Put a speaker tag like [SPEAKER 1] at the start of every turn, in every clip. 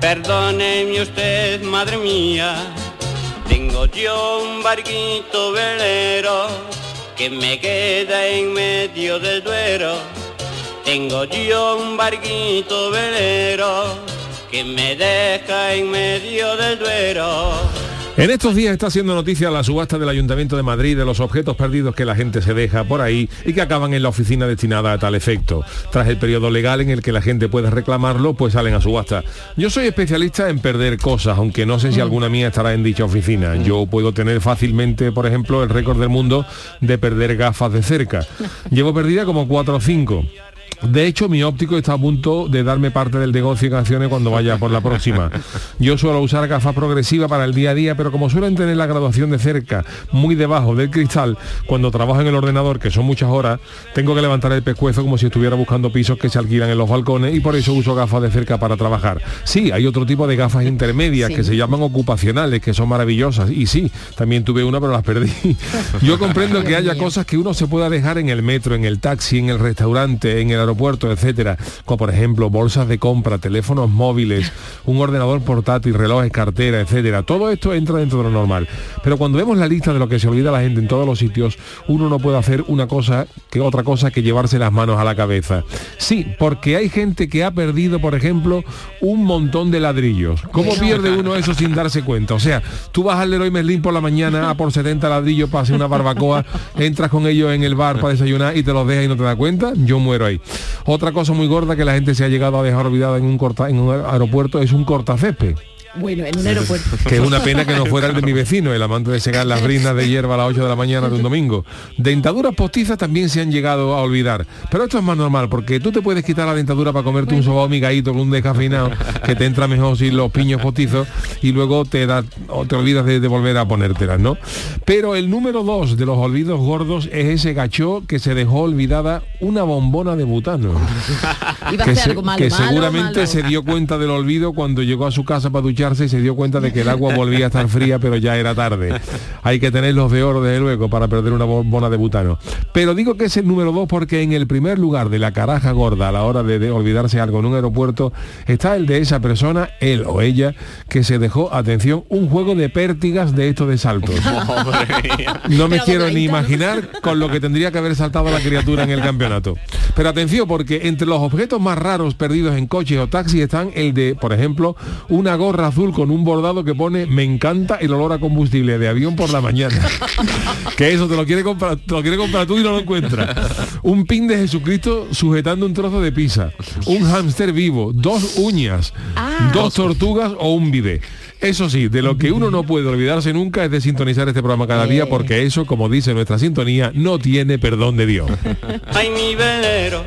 [SPEAKER 1] Perdóneme usted, madre mía, tengo yo un barquito velero que me queda en medio del duero. Tengo yo un barquito velero que me deja en medio del duero.
[SPEAKER 2] En estos días está haciendo noticia la subasta del Ayuntamiento de Madrid de los objetos perdidos que la gente se deja por ahí y que acaban en la oficina destinada a tal efecto. Tras el periodo legal en el que la gente puede reclamarlo, pues salen a subasta. Yo soy especialista en perder cosas, aunque no sé si alguna mía estará en dicha oficina. Yo puedo tener fácilmente, por ejemplo, el récord del mundo de perder gafas de cerca. Llevo perdida como 4 o 5. De hecho, mi óptico está a punto de darme parte del negocio en acciones cuando vaya por la próxima. Yo suelo usar gafas progresivas para el día a día, pero como suelen tener la graduación de cerca muy debajo del cristal, cuando trabajo en el ordenador, que son muchas horas, tengo que levantar el pescuezo como si estuviera buscando pisos que se alquilan en los balcones y por eso uso gafas de cerca para trabajar. Sí, hay otro tipo de gafas intermedias que se llaman ocupacionales, que son maravillosas. Y sí, también tuve una, pero las perdí. Yo comprendo que haya cosas que uno se pueda dejar en el metro, en el taxi, en el restaurante, en el aeropuerto, etcétera, como por ejemplo bolsas de compra, teléfonos móviles, un ordenador portátil, relojes, cartera, etcétera. Todo esto entra dentro de lo normal. Pero cuando vemos la lista de lo que se olvida la gente en todos los sitios, uno no puede hacer una cosa que otra cosa que llevarse las manos a la cabeza. Sí, porque hay gente que ha perdido, por ejemplo, un montón de ladrillos. ¿Cómo pierde uno eso sin darse cuenta? O sea, tú vas al Leroy Merlin por la mañana a por 70 ladrillos para hacer una barbacoa, entras con ellos en el bar para desayunar y te los dejas y no te das cuenta, yo muero ahí. Otra cosa muy gorda que la gente se ha llegado a dejar olvidada en un, aeropuerto es un cortacésped.
[SPEAKER 3] Bueno, en un aeropuerto.
[SPEAKER 2] Que es una pena que no fuera el de mi vecino, el amante de secar las brindas de hierba a las 8 de la mañana de un domingo. Dentaduras postizas también se han llegado a olvidar. Pero esto es más normal, porque tú te puedes quitar la dentadura para comerte un sobao migadito con un descafeinado, que te entra mejor sin los piños postizos, y luego te da, o te olvidas de, de volver a ponértelas, ¿no? Pero el número dos de los olvidos gordos es ese gachó que se dejó olvidada una bombona de butano.
[SPEAKER 3] Iba
[SPEAKER 2] que
[SPEAKER 3] hacer
[SPEAKER 2] se-
[SPEAKER 3] algo malo,
[SPEAKER 2] que
[SPEAKER 3] malo,
[SPEAKER 2] seguramente
[SPEAKER 3] malo.
[SPEAKER 2] se dio cuenta del olvido cuando llegó a su casa para ducharse y se dio cuenta de que el agua volvía a estar fría, pero ya era tarde. Hay que tenerlos de oro, desde luego, para perder una bombona de butano. Pero digo que es el número dos porque en el primer lugar de la caraja gorda a la hora de, de olvidarse algo en un aeropuerto está el de esa persona, él o ella, que se dejó, atención, un juego de pértigas de estos de saltos. No me
[SPEAKER 3] Pero
[SPEAKER 2] quiero ni imaginar con lo que tendría que haber saltado la criatura en el campeonato. Pero atención, porque entre los objetos más raros perdidos en coches o taxis están el de, por ejemplo, una gorra azul con un bordado que pone me encanta el olor a combustible de avión por la mañana. que eso te lo quiere comprar, te lo quiere comprar tú y no lo encuentras. Un pin de Jesucristo sujetando un trozo de pizza. Un hámster vivo, dos uñas,
[SPEAKER 3] Ah.
[SPEAKER 2] dos tortugas o un bidet. Eso sí, de lo que uno no puede olvidarse nunca es de sintonizar este programa cada día porque eso, como dice nuestra sintonía, no tiene perdón de Dios.
[SPEAKER 1] Ay, mi velero,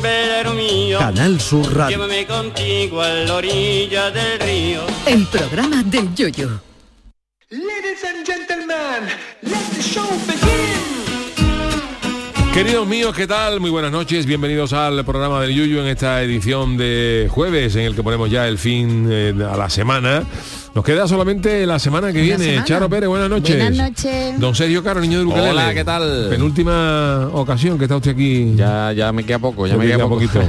[SPEAKER 1] velero mío,
[SPEAKER 4] Canal Sur Radio.
[SPEAKER 1] llévame contigo a la orilla del río.
[SPEAKER 5] El programa del Yoyo.
[SPEAKER 6] Ladies and gentlemen, let the show begin.
[SPEAKER 2] Queridos míos, ¿qué tal? Muy buenas noches, bienvenidos al programa del Yuyu en esta edición de jueves en el que ponemos ya el fin eh, a la semana Nos queda solamente la semana que viene.
[SPEAKER 3] semana.
[SPEAKER 2] Charo Pérez, buenas noches.
[SPEAKER 3] Buenas noches.
[SPEAKER 2] Don Sergio Caro, niño de Ukelele.
[SPEAKER 7] Hola, ¿qué tal?
[SPEAKER 2] Penúltima ocasión que está usted aquí.
[SPEAKER 7] Ya, ya me queda poco, ya,
[SPEAKER 2] Ya
[SPEAKER 7] me queda
[SPEAKER 2] queda
[SPEAKER 7] poco.
[SPEAKER 2] poquito.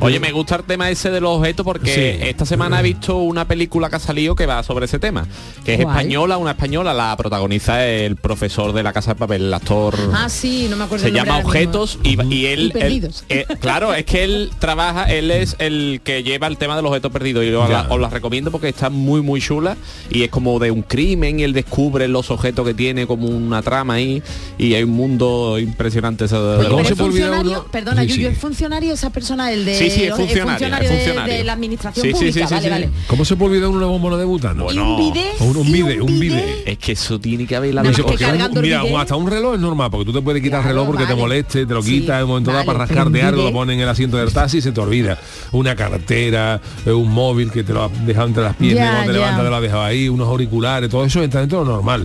[SPEAKER 7] Oye, me gusta el tema ese de los objetos porque
[SPEAKER 2] Sí.
[SPEAKER 7] esta semana he visto una película que ha salido que va sobre ese tema, que es española, una española, la protagoniza el profesor de la Casa de Papel, el actor
[SPEAKER 3] Ah, sí, no me acuerdo
[SPEAKER 7] se
[SPEAKER 3] el
[SPEAKER 7] llama objetos y, y él,
[SPEAKER 3] Y
[SPEAKER 7] él-
[SPEAKER 3] perdidos.
[SPEAKER 7] eh, claro es que él trabaja él es el que lleva el tema de los objetos perdidos y os la, os la recomiendo porque está muy muy chula y es como de un crimen y él descubre los objetos que tiene como una trama ahí y hay un mundo impresionante eso de- de
[SPEAKER 2] ¿cómo se
[SPEAKER 3] funcionario,
[SPEAKER 2] uno?
[SPEAKER 3] perdona,
[SPEAKER 2] Sí,
[SPEAKER 3] Yuyu,
[SPEAKER 2] sí.
[SPEAKER 3] es funcionario esa persona, el de
[SPEAKER 7] Sí, sí, es
[SPEAKER 3] los-
[SPEAKER 7] funcionario, es
[SPEAKER 3] de-
[SPEAKER 7] funcionario.
[SPEAKER 3] De, la administración
[SPEAKER 7] Sí, sí,
[SPEAKER 3] pública,
[SPEAKER 7] sí, sí,
[SPEAKER 3] vale,
[SPEAKER 7] sí.
[SPEAKER 3] vale.
[SPEAKER 2] ¿Cómo se puede olvidar una bombona de butano?
[SPEAKER 3] Y un bidet,
[SPEAKER 2] O un, un
[SPEAKER 3] y
[SPEAKER 2] bide, un bide.
[SPEAKER 7] es que eso tiene que haber la
[SPEAKER 2] un-
[SPEAKER 3] el
[SPEAKER 2] mira, hasta un reloj es normal, porque tú te puedes quitar el reloj porque te moleste, te lo
[SPEAKER 3] Sí,
[SPEAKER 2] quitas en un momento dado
[SPEAKER 3] vale,
[SPEAKER 2] para
[SPEAKER 3] pero un
[SPEAKER 2] rascarte algo, lo pones en el asiento del taxi y se te olvida. Una cartera, eh, un móvil que te lo has dejado entre las piernas, cuando te levantas lo has dejado ahí, unos auriculares, todo eso entra dentro de lo normal.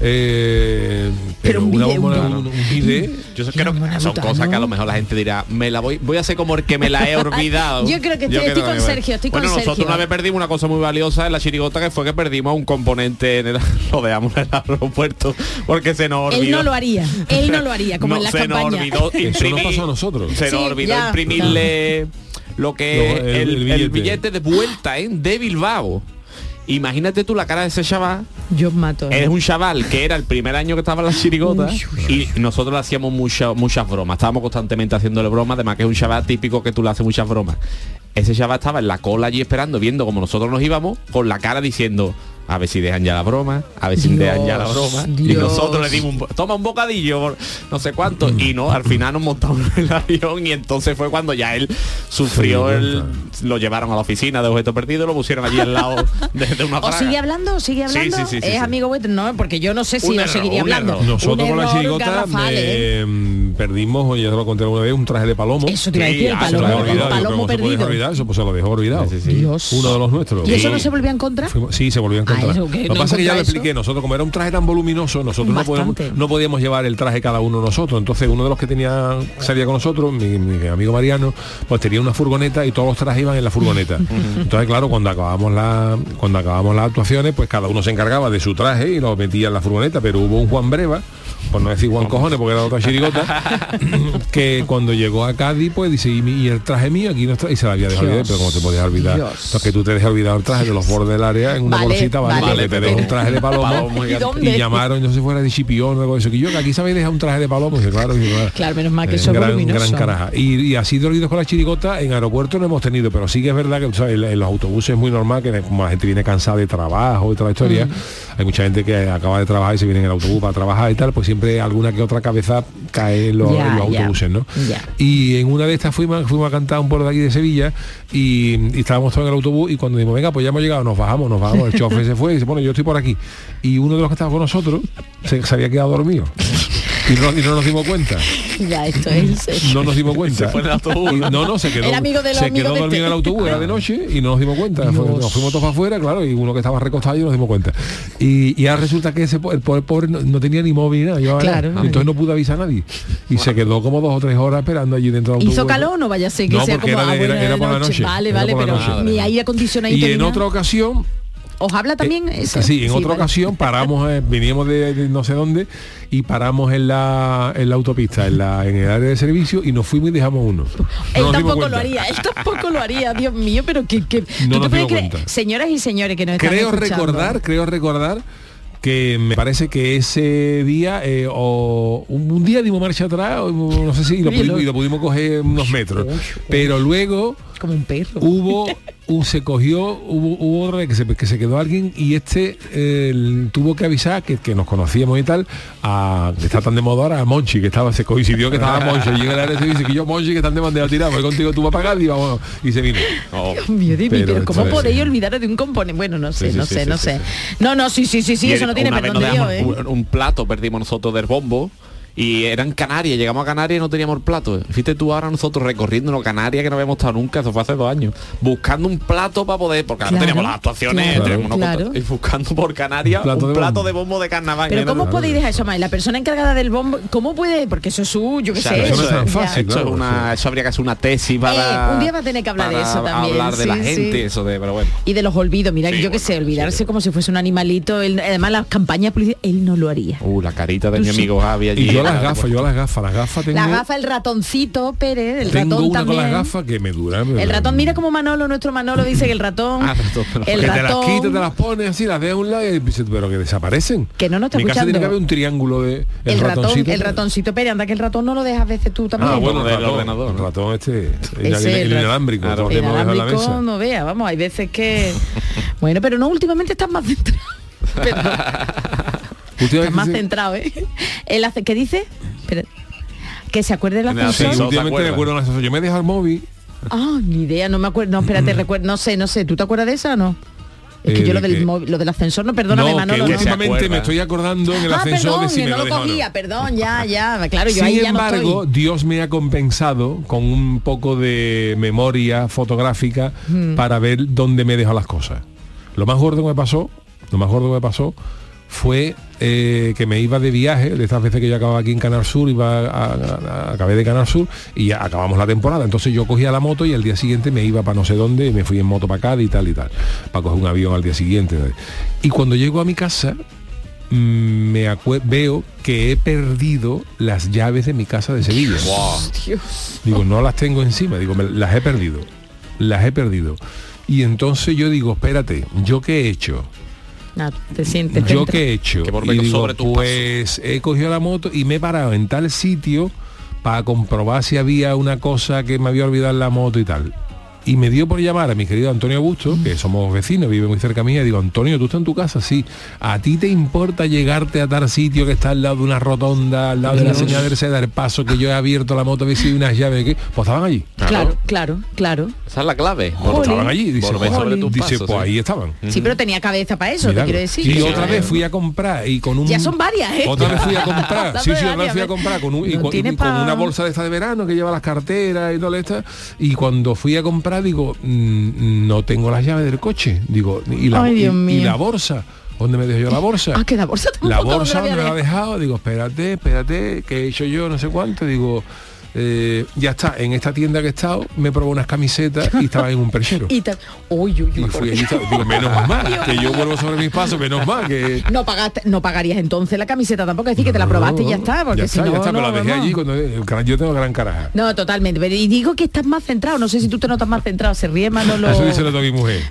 [SPEAKER 2] Eh, pero,
[SPEAKER 3] Pero un
[SPEAKER 2] una
[SPEAKER 3] bidet,
[SPEAKER 2] bombona,
[SPEAKER 3] un
[SPEAKER 2] un,
[SPEAKER 7] Yo creo que son cosas que a
[SPEAKER 3] ¿no?
[SPEAKER 7] lo mejor la gente dirá, me la voy, voy a hacer como el que me la he olvidado.
[SPEAKER 3] Yo creo que estoy- estoy con Sergio, estoy con
[SPEAKER 7] bueno, nosotros
[SPEAKER 3] Sergio.
[SPEAKER 7] una vez perdimos una cosa muy valiosa en la chirigota que fue que perdimos un componente en el lo dejamos en el aeropuerto porque se nos olvidó.
[SPEAKER 3] Él no lo haría, él no lo haría, como
[SPEAKER 7] No,
[SPEAKER 3] en la
[SPEAKER 7] se nos
[SPEAKER 3] campaña.
[SPEAKER 7] olvidó
[SPEAKER 2] Eso nos
[SPEAKER 7] imprimir-
[SPEAKER 2] pasó a nosotros.
[SPEAKER 7] Se nos olvidó
[SPEAKER 3] ya.
[SPEAKER 7] imprimirle lo que
[SPEAKER 2] Lo- el- billete.
[SPEAKER 7] de vuelta ¿eh? de Bilbao. Imagínate tú la cara de ese chaval.
[SPEAKER 3] Yo mato.
[SPEAKER 7] Es un chaval que era el primer año que estaba en la chirigota y nosotros le hacíamos muchas muchas bromas. Estábamos constantemente haciéndole bromas, además que es un chaval típico que tú le haces muchas bromas. Ese chaval estaba en la cola allí esperando, viendo como nosotros nos íbamos, con la cara diciendo, a ver si dejan ya la broma, a ver si
[SPEAKER 3] Dios,
[SPEAKER 7] dejan ya la broma. Y nosotros le dimos un, toma un bocadillo, por no sé cuánto. Y no, al final nos montamos en el avión y entonces fue cuando ya él sufrió el... Lo llevaron a la oficina de objeto perdido, lo pusieron allí al lado de, de una
[SPEAKER 3] ¿O
[SPEAKER 7] fraga.
[SPEAKER 3] sigue hablando? ¿O sigue
[SPEAKER 7] Sí,
[SPEAKER 3] hablando?
[SPEAKER 7] sí, sí, sí,
[SPEAKER 3] es
[SPEAKER 7] sí.
[SPEAKER 3] amigo vuestro, no, porque yo no sé si
[SPEAKER 7] error,
[SPEAKER 3] seguiría hablando.
[SPEAKER 2] Nosotros con la chirigota
[SPEAKER 3] ¿eh?
[SPEAKER 2] eh, mm, perdimos, oye, ya lo conté alguna vez, un traje de palomo.
[SPEAKER 3] Eso te iba a
[SPEAKER 7] Sí,
[SPEAKER 3] decir, el
[SPEAKER 7] ah,
[SPEAKER 2] Se lo
[SPEAKER 3] palomo,
[SPEAKER 2] había
[SPEAKER 3] el
[SPEAKER 2] olvidado, yo creo
[SPEAKER 3] palomo
[SPEAKER 2] que se puede
[SPEAKER 3] perdido.
[SPEAKER 2] olvidar, eso pues se lo dejó olvidado.
[SPEAKER 7] Sí, sí, sí.
[SPEAKER 3] Dios.
[SPEAKER 2] Uno de los nuestros.
[SPEAKER 3] ¿Y eso
[SPEAKER 2] Sí.
[SPEAKER 3] no se volvió a encontrar?
[SPEAKER 2] Fuimos- sí, se volvió a encontrar.
[SPEAKER 3] Ah, eso, que
[SPEAKER 2] lo
[SPEAKER 3] no
[SPEAKER 2] que pasa es que ya lo expliqué, nosotros como era un traje tan voluminoso, nosotros no podíamos,
[SPEAKER 3] Bastante.
[SPEAKER 2] no podíamos llevar el traje cada uno nosotros. Entonces uno de los que tenía salía con nosotros, mi, mi amigo Mariano, pues tenía una furgoneta y todos los trajes iban en la furgoneta. Entonces, claro, cuando acabamos la, cuando acabamos las actuaciones, pues cada uno se encargaba de su traje y lo metía en la furgoneta, pero hubo un Juan Breva, por no decir Juan Cojones, porque era otra chirigota, que cuando llegó a Cádiz, pues dice, y, el traje mío aquí no está, y se la había dejado olvidar, pero como te podías olvidar. Entonces, que tú te dejas olvidar el traje de los bordes del área en una
[SPEAKER 3] Vale,
[SPEAKER 2] bolsita, vale,
[SPEAKER 3] vale,
[SPEAKER 2] pero que te
[SPEAKER 7] pero-
[SPEAKER 2] dejo un traje de palomo,
[SPEAKER 7] Palomo
[SPEAKER 3] ¿Y
[SPEAKER 2] llamaron, no sé si fuera de Chipión o algo de eso, que yo que aquí sabéis dejar un traje de palomo, claro, y, bueno,
[SPEAKER 3] Claro, menos mal que
[SPEAKER 2] eh,
[SPEAKER 3] eso es
[SPEAKER 2] gran, gran caraja. Y, y así de olvidos con la chirigota en aeropuerto no hemos tenido, pero sí que es verdad que en, en los autobuses es muy normal que como la gente viene cansada de trabajo y toda la historia,
[SPEAKER 3] Mm.
[SPEAKER 2] Hay mucha gente que acaba de trabajar y se viene en el autobús para trabajar y tal, pues siempre alguna que otra cabeza cae en los, en autobuses, ¿no? Y en una de estas fuimos, fuimos a cantar un pueblo de aquí de Sevilla y, y estábamos todos en el autobús y cuando dijimos, venga, pues ya hemos llegado, nos bajamos, nos bajamos, el chofer se fue y dice, bueno, yo estoy por aquí. Y uno de los que estaba con nosotros se, se había quedado dormido. Y no, y no nos dimos cuenta.
[SPEAKER 3] Ya, esto es.
[SPEAKER 2] No nos dimos cuenta.
[SPEAKER 7] Se fue en el autobús.
[SPEAKER 2] Y- No, no, se quedó,
[SPEAKER 3] El amigo de los
[SPEAKER 2] se quedó dormido en el
[SPEAKER 3] este.
[SPEAKER 2] autobús, era de noche y no nos dimos cuenta.
[SPEAKER 3] Dios.
[SPEAKER 2] nos fuimos todos para afuera, claro, y uno que estaba recostado y no nos dimos cuenta. Y, y ahora resulta que ese el pobre, pobre no, no tenía ni móvil ni nada.
[SPEAKER 3] Claro.
[SPEAKER 2] Entonces no pudo avisar a nadie. Y se quedó como dos o tres horas esperando allí dentro del autobús.
[SPEAKER 3] ¿Hizo calor no vaya a ser que
[SPEAKER 2] No,
[SPEAKER 3] sea como
[SPEAKER 2] era de-
[SPEAKER 3] bueno,
[SPEAKER 2] era- era
[SPEAKER 3] de
[SPEAKER 2] por la noche.
[SPEAKER 3] Vale, vale, pero ni aire acondicionadito
[SPEAKER 2] Y en otra ocasión
[SPEAKER 3] ¿Os habla también ese?
[SPEAKER 2] Sí, en otra
[SPEAKER 3] vale.
[SPEAKER 2] ocasión paramos, eh, veníamos de, de no sé dónde y paramos en la, en la autopista, en, la, en el área de servicio y nos fuimos y dejamos uno. No
[SPEAKER 3] Él tampoco lo haría, él tampoco lo haría, Dios mío, pero que, que
[SPEAKER 2] No
[SPEAKER 3] ¿tú te. Señoras y señores que nos
[SPEAKER 2] Creo recordar, creo recordar que me parece que ese día eh, o un, un día dimos marcha atrás, o no sé si y lo,
[SPEAKER 3] Oye,
[SPEAKER 2] pudimos,
[SPEAKER 3] lo-
[SPEAKER 2] y lo pudimos coger unos metros. Pero luego
[SPEAKER 3] como un perro.
[SPEAKER 2] hubo un, se cogió hubo, hubo otra vez que se, que se quedó alguien y este eh, tuvo que avisar que, que nos conocíamos y tal a que está tan de moda ahora a Monchi que estaba se coincidió que estaba Monchi y llega el área servicio y que yo Monchi que están de bandera tirado voy contigo tú vas a pagar y vamos y se vino
[SPEAKER 7] Oh.
[SPEAKER 3] Dios mío, de mí,
[SPEAKER 2] Pero
[SPEAKER 3] pero, ¿cómo
[SPEAKER 2] esto es-
[SPEAKER 3] podéis olvidaros de un componente? Bueno, no sé,
[SPEAKER 7] Sí, sí,
[SPEAKER 3] no
[SPEAKER 7] sí,
[SPEAKER 3] sé,
[SPEAKER 7] sí,
[SPEAKER 3] no
[SPEAKER 7] sí,
[SPEAKER 3] sé.
[SPEAKER 7] sí.
[SPEAKER 3] No, no, sí, sí, sí, sí,
[SPEAKER 7] Y
[SPEAKER 3] eso no tiene perdón de Dios, ¿eh?
[SPEAKER 7] un, un plato perdimos nosotros del bombo y eran Canarias, llegamos a Canarias y no teníamos el plato. Fíjate tú ahora nosotros recorriendo los Canarias que no habíamos estado nunca, eso fue hace dos años, buscando un plato para poder, porque ahora
[SPEAKER 3] Claro,
[SPEAKER 7] teníamos las actuaciones,
[SPEAKER 3] claro,
[SPEAKER 7] unos
[SPEAKER 3] claro.
[SPEAKER 7] y buscando por Canarias
[SPEAKER 2] Un plato
[SPEAKER 7] un
[SPEAKER 2] de
[SPEAKER 7] plato
[SPEAKER 2] bombo.
[SPEAKER 7] de bombo de carnaval.
[SPEAKER 3] Pero ¿cómo podéis dejar eso más? La persona encargada del bombo, ¿cómo puede? Porque eso es su, yo qué
[SPEAKER 7] Claro,
[SPEAKER 3] sé.
[SPEAKER 2] eso es fácil,
[SPEAKER 7] Eso, es una, eso habría que hacer una tesis para...
[SPEAKER 3] Eh, un día va a tener que hablar de eso también,
[SPEAKER 7] Hablar de la gente,
[SPEAKER 3] sí.
[SPEAKER 7] eso de... Pero bueno.
[SPEAKER 3] Y de los olvidos, mira,
[SPEAKER 7] Sí,
[SPEAKER 3] yo qué
[SPEAKER 7] bueno,
[SPEAKER 3] sé, olvidarse como si fuese un animalito. él- además, las campañas él no lo haría.
[SPEAKER 7] Uh, la carita de
[SPEAKER 3] Tú
[SPEAKER 7] mi
[SPEAKER 3] sí.
[SPEAKER 7] amigo Javi allí.
[SPEAKER 2] Las gafas, yo las gafas, las gafas tengo.
[SPEAKER 3] La gafa, el ratoncito Pérez, el
[SPEAKER 2] tengo
[SPEAKER 3] ratón
[SPEAKER 2] una
[SPEAKER 3] también.
[SPEAKER 2] con las gafas que me dura. me
[SPEAKER 3] El ratón, mira como Manolo, nuestro Manolo dice que el ratón,
[SPEAKER 7] Ah, ratón,
[SPEAKER 3] el
[SPEAKER 2] que te las
[SPEAKER 3] ratón,
[SPEAKER 2] quitas, te las pones así, las a un lado y dices, pero que desaparecen.
[SPEAKER 3] Que no nos está
[SPEAKER 2] Mi casa tiene
[SPEAKER 3] escuchando.
[SPEAKER 2] que haber un triángulo de
[SPEAKER 3] el ratón,
[SPEAKER 2] ratoncito.
[SPEAKER 3] el ratoncito Pérez, anda que el ratón no lo dejas a veces tú también.
[SPEAKER 2] Ah, bueno,
[SPEAKER 7] del
[SPEAKER 2] el ratón,
[SPEAKER 7] ordenador,
[SPEAKER 2] el ratón este, el,
[SPEAKER 3] Ese,
[SPEAKER 2] el
[SPEAKER 3] el
[SPEAKER 2] inalámbrico,
[SPEAKER 7] Claro.
[SPEAKER 3] El
[SPEAKER 2] hemos dejado en la
[SPEAKER 3] alámbrico
[SPEAKER 2] mesa.
[SPEAKER 3] no vea, vamos, hay veces que... bueno, pero no, últimamente estás más centrado. Estás más
[SPEAKER 2] sí.
[SPEAKER 3] centrado, ¿eh? El hace- ¿Qué dice? Que se acuerde
[SPEAKER 7] el
[SPEAKER 2] Sí,
[SPEAKER 3] ascensor.
[SPEAKER 7] ¿se
[SPEAKER 2] últimamente me acuerdo en el ascensor. Yo me he dejado el móvil.
[SPEAKER 3] Ah, ni idea, no me acuerdo. No, espérate, recuerdo, no sé, no sé. ¿Tú te acuerdas de esa o no? Es que
[SPEAKER 2] Eh,
[SPEAKER 3] yo lo
[SPEAKER 2] de
[SPEAKER 3] del
[SPEAKER 2] que-
[SPEAKER 3] móvil, lo del ascensor, no, perdóname,
[SPEAKER 2] no,
[SPEAKER 3] Manolo.
[SPEAKER 2] que últimamente me estoy acordando en el
[SPEAKER 3] Ah,
[SPEAKER 2] ascensor
[SPEAKER 3] perdón,
[SPEAKER 2] de si
[SPEAKER 3] que
[SPEAKER 2] me
[SPEAKER 3] no
[SPEAKER 2] lo o no.
[SPEAKER 3] cogía, perdón, ya, ya. Claro, yo
[SPEAKER 2] Sin
[SPEAKER 3] ahí ya no
[SPEAKER 2] embargo,
[SPEAKER 3] estoy.
[SPEAKER 2] Dios me ha compensado con un poco de memoria fotográfica
[SPEAKER 3] Hmm.
[SPEAKER 2] para ver dónde me dejo las cosas. Lo más gordo que me pasó, lo más gordo que me pasó fue eh, que me iba de viaje, de estas veces que yo acababa aquí en Canal Sur, iba a, a- a- acabé de Canal Sur y ya acabamos la temporada. Entonces yo cogía la moto y al día siguiente me iba para no sé dónde, y me fui en moto para acá y tal y tal, para coger un avión al día siguiente. Y cuando llego a mi casa, mm, me veo que he perdido las llaves de mi casa de Sevilla. Digo, no las tengo encima, digo, me- las he perdido. Las he perdido. Y entonces yo digo, espérate, ¿yo qué he hecho?
[SPEAKER 3] Ah, te sientes.
[SPEAKER 2] ¿Yo qué he hecho?
[SPEAKER 7] Que por
[SPEAKER 2] y digo,
[SPEAKER 7] sobre
[SPEAKER 2] pues he cogido la moto y me he parado en tal sitio para comprobar si había una cosa que me había olvidado en la moto y tal. Y me dio por llamar a mi querido Antonio Augusto, que somos vecinos, vive muy cerca mía, y digo, Antonio, ¿tú estás en tu casa? Sí. ¿A ti te importa llegarte a tal sitio que está al lado de una rotonda, al lado de la señal del Seda, el paso que yo he abierto la moto, a ver si hay unas llaves? ¿qué? Pues estaban allí.
[SPEAKER 3] Claro, claro, claro.
[SPEAKER 7] Esa es la clave.
[SPEAKER 2] Pues
[SPEAKER 3] Jolín.
[SPEAKER 2] estaban allí. Dice, dice,
[SPEAKER 7] pasos,
[SPEAKER 2] pues
[SPEAKER 7] ¿eh?
[SPEAKER 2] ahí estaban.
[SPEAKER 3] Sí, pero tenía cabeza para eso, te quiero decir.
[SPEAKER 2] Y
[SPEAKER 3] que-
[SPEAKER 2] otra vez fui a comprar y con un...
[SPEAKER 3] Ya son varias, ¿eh?
[SPEAKER 2] Otra vez fui a comprar. Sí, sí, otra vez fui a
[SPEAKER 3] ¿ves?
[SPEAKER 2] comprar con, un- y
[SPEAKER 3] No
[SPEAKER 2] con,
[SPEAKER 3] tiene
[SPEAKER 2] y con
[SPEAKER 3] pa-
[SPEAKER 2] una bolsa de esta de verano que lleva las carteras y todo esto. Y cuando fui a comprar, digo, "Mm, no tengo las llaves del coche. Digo, y la,
[SPEAKER 3] Ay,
[SPEAKER 2] y- la bolsa. ¿Dónde me dejo yo la bolsa?
[SPEAKER 3] Ah, que la bolsa
[SPEAKER 2] La
[SPEAKER 3] ¿dónde
[SPEAKER 2] bolsa donde me la he dejado, digo, espérate, espérate, que he hecho yo, no sé cuánto, digo, eh, ya está, en esta tienda que he estado, me probó unas camisetas y estaba en un perchero.
[SPEAKER 3] Y tal. Uy, uy,
[SPEAKER 2] Y fui allí, digo, menos mal, que yo vuelvo sobre mis pasos, menos mal que...
[SPEAKER 3] No pagaste, no pagarías entonces la camiseta tampoco, es decir, que te la probaste y ya está, porque
[SPEAKER 2] ya
[SPEAKER 3] si no,
[SPEAKER 2] ya está,
[SPEAKER 3] no,
[SPEAKER 2] pero la dejé allí cuando el cara- yo tengo gran caraja.
[SPEAKER 3] No, totalmente. Pero, y digo que estás más centrado. No sé si tú te notas más centrado. Se ríe Manolo.
[SPEAKER 2] Eso dice lo de mi mujer.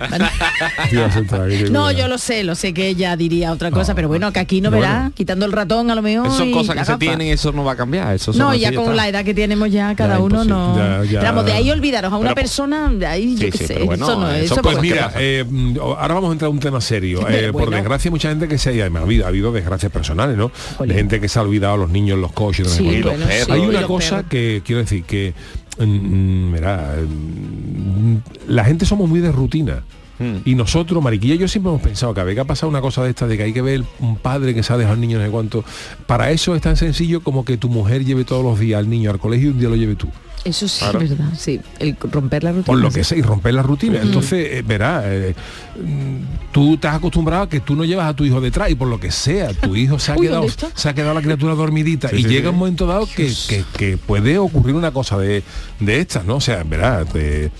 [SPEAKER 3] No, yo lo sé, lo sé que ella diría otra cosa, pero bueno, que aquí no
[SPEAKER 2] Bueno.
[SPEAKER 3] verá, quitando el ratón a lo mejor.
[SPEAKER 7] Son cosas que se tienen y eso no va a cambiar. Eso
[SPEAKER 3] No, ya con la edad que tenemos ya cada
[SPEAKER 7] Ya,
[SPEAKER 3] uno no.
[SPEAKER 2] Ya, ya.
[SPEAKER 3] Vamos, de ahí olvidaros a una
[SPEAKER 7] Pero-
[SPEAKER 3] persona, de ahí yo
[SPEAKER 7] Sí,
[SPEAKER 3] qué
[SPEAKER 7] sí,
[SPEAKER 3] sé,
[SPEAKER 7] bueno,
[SPEAKER 3] eso no,
[SPEAKER 2] Pues
[SPEAKER 7] ¿qué
[SPEAKER 2] mira, eh, mm, ahora vamos a entrar a un tema serio. Eh, Por desgracia, mucha gente que se haya, ha habido, ha habido desgracias personales, ¿no?
[SPEAKER 3] Jolín.
[SPEAKER 2] De gente que se ha olvidado a los niños en los coches.
[SPEAKER 3] Sí, bueno, sí,
[SPEAKER 2] Hay una
[SPEAKER 3] los
[SPEAKER 2] cosa
[SPEAKER 3] perros.
[SPEAKER 2] que quiero decir que mm, mm, mira, la gente somos muy de rutina.
[SPEAKER 7] Hmm.
[SPEAKER 2] Y nosotros, Mariquilla y yo siempre hemos pensado que a ver que ha pasado una cosa de esta, de que hay que ver un padre que se ha dejado al niño no sé cuánto. Para eso es tan sencillo como que tu mujer lleve todos los días al niño al colegio y un día lo lleve tú.
[SPEAKER 3] Eso sí, es verdad, sí. El romper la rutina.
[SPEAKER 2] por lo
[SPEAKER 3] sí.
[SPEAKER 2] que sea y romper la rutina entonces eh, verá eh, tú estás acostumbrado a que tú no llevas a tu hijo detrás y por lo que sea tu hijo se ha
[SPEAKER 3] Uy,
[SPEAKER 2] quedado se ha quedado la criatura dormidita y
[SPEAKER 7] sí,
[SPEAKER 2] llega
[SPEAKER 7] sí.
[SPEAKER 2] un momento dado que, que- que puede ocurrir una cosa de, de estas no o sea verá te-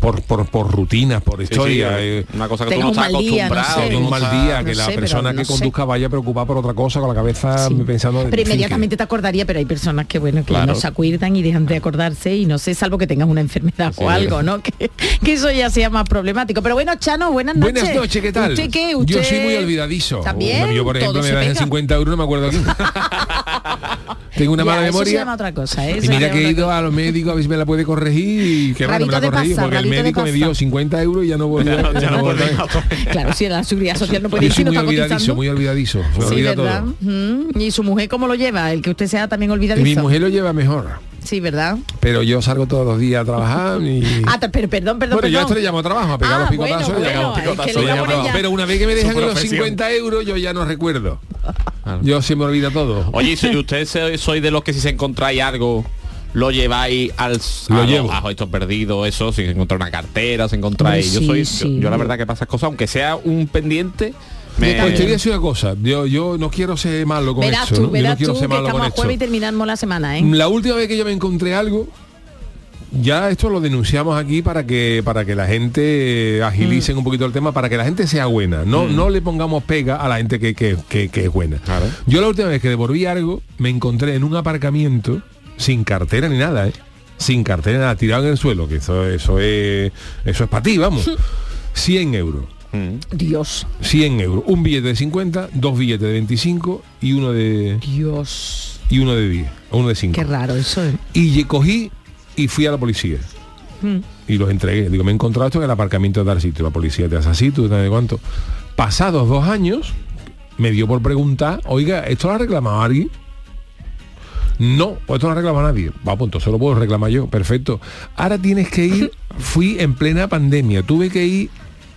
[SPEAKER 2] por, por, por rutinas por
[SPEAKER 7] Sí, sí,
[SPEAKER 2] historia
[SPEAKER 7] eh,
[SPEAKER 2] eh,
[SPEAKER 7] una cosa que tú no estás
[SPEAKER 3] mal día, no
[SPEAKER 7] acostumbrado.
[SPEAKER 3] sé.
[SPEAKER 2] un mal día que
[SPEAKER 3] no
[SPEAKER 2] la
[SPEAKER 3] sé,
[SPEAKER 2] persona
[SPEAKER 3] no
[SPEAKER 2] que
[SPEAKER 3] sé.
[SPEAKER 2] conduzca vaya preocupada por otra cosa con la cabeza
[SPEAKER 3] Sí.
[SPEAKER 2] pensando en
[SPEAKER 3] pero
[SPEAKER 2] que-
[SPEAKER 3] inmediatamente te acordaría pero hay personas que bueno que
[SPEAKER 7] Claro.
[SPEAKER 3] no se acuerdan y dejan de acordarse y no sé salvo que tengas una enfermedad
[SPEAKER 7] Sí,
[SPEAKER 3] o algo no que, que eso ya sea más problemático pero bueno Chano buenas noches
[SPEAKER 2] Buenas noches, ¿qué tal?
[SPEAKER 3] ¿Usted qué?
[SPEAKER 2] Yo
[SPEAKER 3] ¿Usted
[SPEAKER 2] soy muy olvidadizo.
[SPEAKER 3] también
[SPEAKER 2] Yo, por ejemplo, me
[SPEAKER 3] se
[SPEAKER 2] das
[SPEAKER 3] pega.
[SPEAKER 2] 50 euros, no me acuerdo. Tengo una
[SPEAKER 3] Ya,
[SPEAKER 2] mala
[SPEAKER 3] eso se
[SPEAKER 2] memoria.
[SPEAKER 3] llama otra cosa, ¿eh?
[SPEAKER 2] Y mira
[SPEAKER 3] se
[SPEAKER 2] que he ido a los médicos a ver si me la puede corregir y que bueno, me la
[SPEAKER 3] pasa,
[SPEAKER 2] porque el médico me dio
[SPEAKER 3] pasa.
[SPEAKER 2] 50 euros y ya no volvió.
[SPEAKER 7] Ya no- ya no
[SPEAKER 2] volvió.
[SPEAKER 7] volvió.
[SPEAKER 3] claro si la seguridad social no puede ir si
[SPEAKER 2] soy
[SPEAKER 3] no
[SPEAKER 2] muy olvidadizo, muy olvidadizo. Se
[SPEAKER 3] sí
[SPEAKER 2] olvida
[SPEAKER 3] verdad
[SPEAKER 2] todo.
[SPEAKER 3] Mm, y su mujer cómo lo lleva el que usted sea también olvidadizo
[SPEAKER 2] mi mujer lo lleva mejor.
[SPEAKER 3] sí verdad
[SPEAKER 2] Pero yo salgo todos los días a trabajar y...
[SPEAKER 3] ah pero perdón perdón
[SPEAKER 2] bueno, yo a
[SPEAKER 3] perdón
[SPEAKER 2] esto le llamo trabajo, a pegar
[SPEAKER 3] Ah,
[SPEAKER 2] los picotazos.
[SPEAKER 3] bueno, bueno, es que
[SPEAKER 2] picotazos,
[SPEAKER 3] le
[SPEAKER 2] le trabajo.
[SPEAKER 3] ella.
[SPEAKER 2] Pero una vez que me dejan los
[SPEAKER 7] profesión.
[SPEAKER 2] 50 euros, yo ya no recuerdo. Yo se me olvida todo.
[SPEAKER 7] Oye, ¿y si usted soy de los que si se encontráis algo lo lleváis al
[SPEAKER 2] Lo
[SPEAKER 7] a
[SPEAKER 2] llevo.
[SPEAKER 7] a estos perdidos, eso, si encontráis una cartera, si encontráis.
[SPEAKER 3] Hombre,
[SPEAKER 7] yo soy
[SPEAKER 3] sí,
[SPEAKER 7] yo-
[SPEAKER 3] sí.
[SPEAKER 7] yo, la verdad que pasa cosas, aunque sea un pendiente, me,
[SPEAKER 2] Pues te voy a decir una cosa, yo, yo no quiero ser malo con
[SPEAKER 3] Verás
[SPEAKER 2] esto.
[SPEAKER 3] tú,
[SPEAKER 2] ¿no? Yo no
[SPEAKER 3] verás
[SPEAKER 2] quiero
[SPEAKER 3] tú
[SPEAKER 2] ser
[SPEAKER 3] que
[SPEAKER 2] malo
[SPEAKER 3] estamos
[SPEAKER 2] con
[SPEAKER 3] a jueves y
[SPEAKER 2] esto.
[SPEAKER 3] terminamos la semana, ¿eh?
[SPEAKER 2] La última vez que yo me encontré algo, ya esto lo denunciamos aquí para que para que la gente agilice un poquito el tema, para que la gente sea buena. No, no le pongamos pega a la gente que, que- que- que es buena.
[SPEAKER 7] Claro.
[SPEAKER 2] Yo la última vez que devolví algo, me encontré en un aparcamiento sin cartera ni nada, ¿eh? Sin cartera ni nada, tirado en el suelo, que eso, eso es eso es para ti, vamos. 100 euros.
[SPEAKER 3] Dios,
[SPEAKER 2] 100 euros. Un billete de 50, dos billetes de 25 y uno de
[SPEAKER 3] Dios.
[SPEAKER 2] y uno de 10, uno de 5.
[SPEAKER 3] Qué raro eso, ¿eh?
[SPEAKER 2] Y cogí y fui a la policía. Y los entregué. Digo, me he encontrado esto en el aparcamiento de tal sitio. La policía te hace así, tú de cuánto. Pasados dos años, me dio por preguntar, oiga, ¿esto lo ha reclamado alguien? No, pues esto no reclamado nadie. Va, pues entonces lo puedo reclamar yo. Perfecto. Ahora tienes que ir, fui en plena pandemia, tuve que ir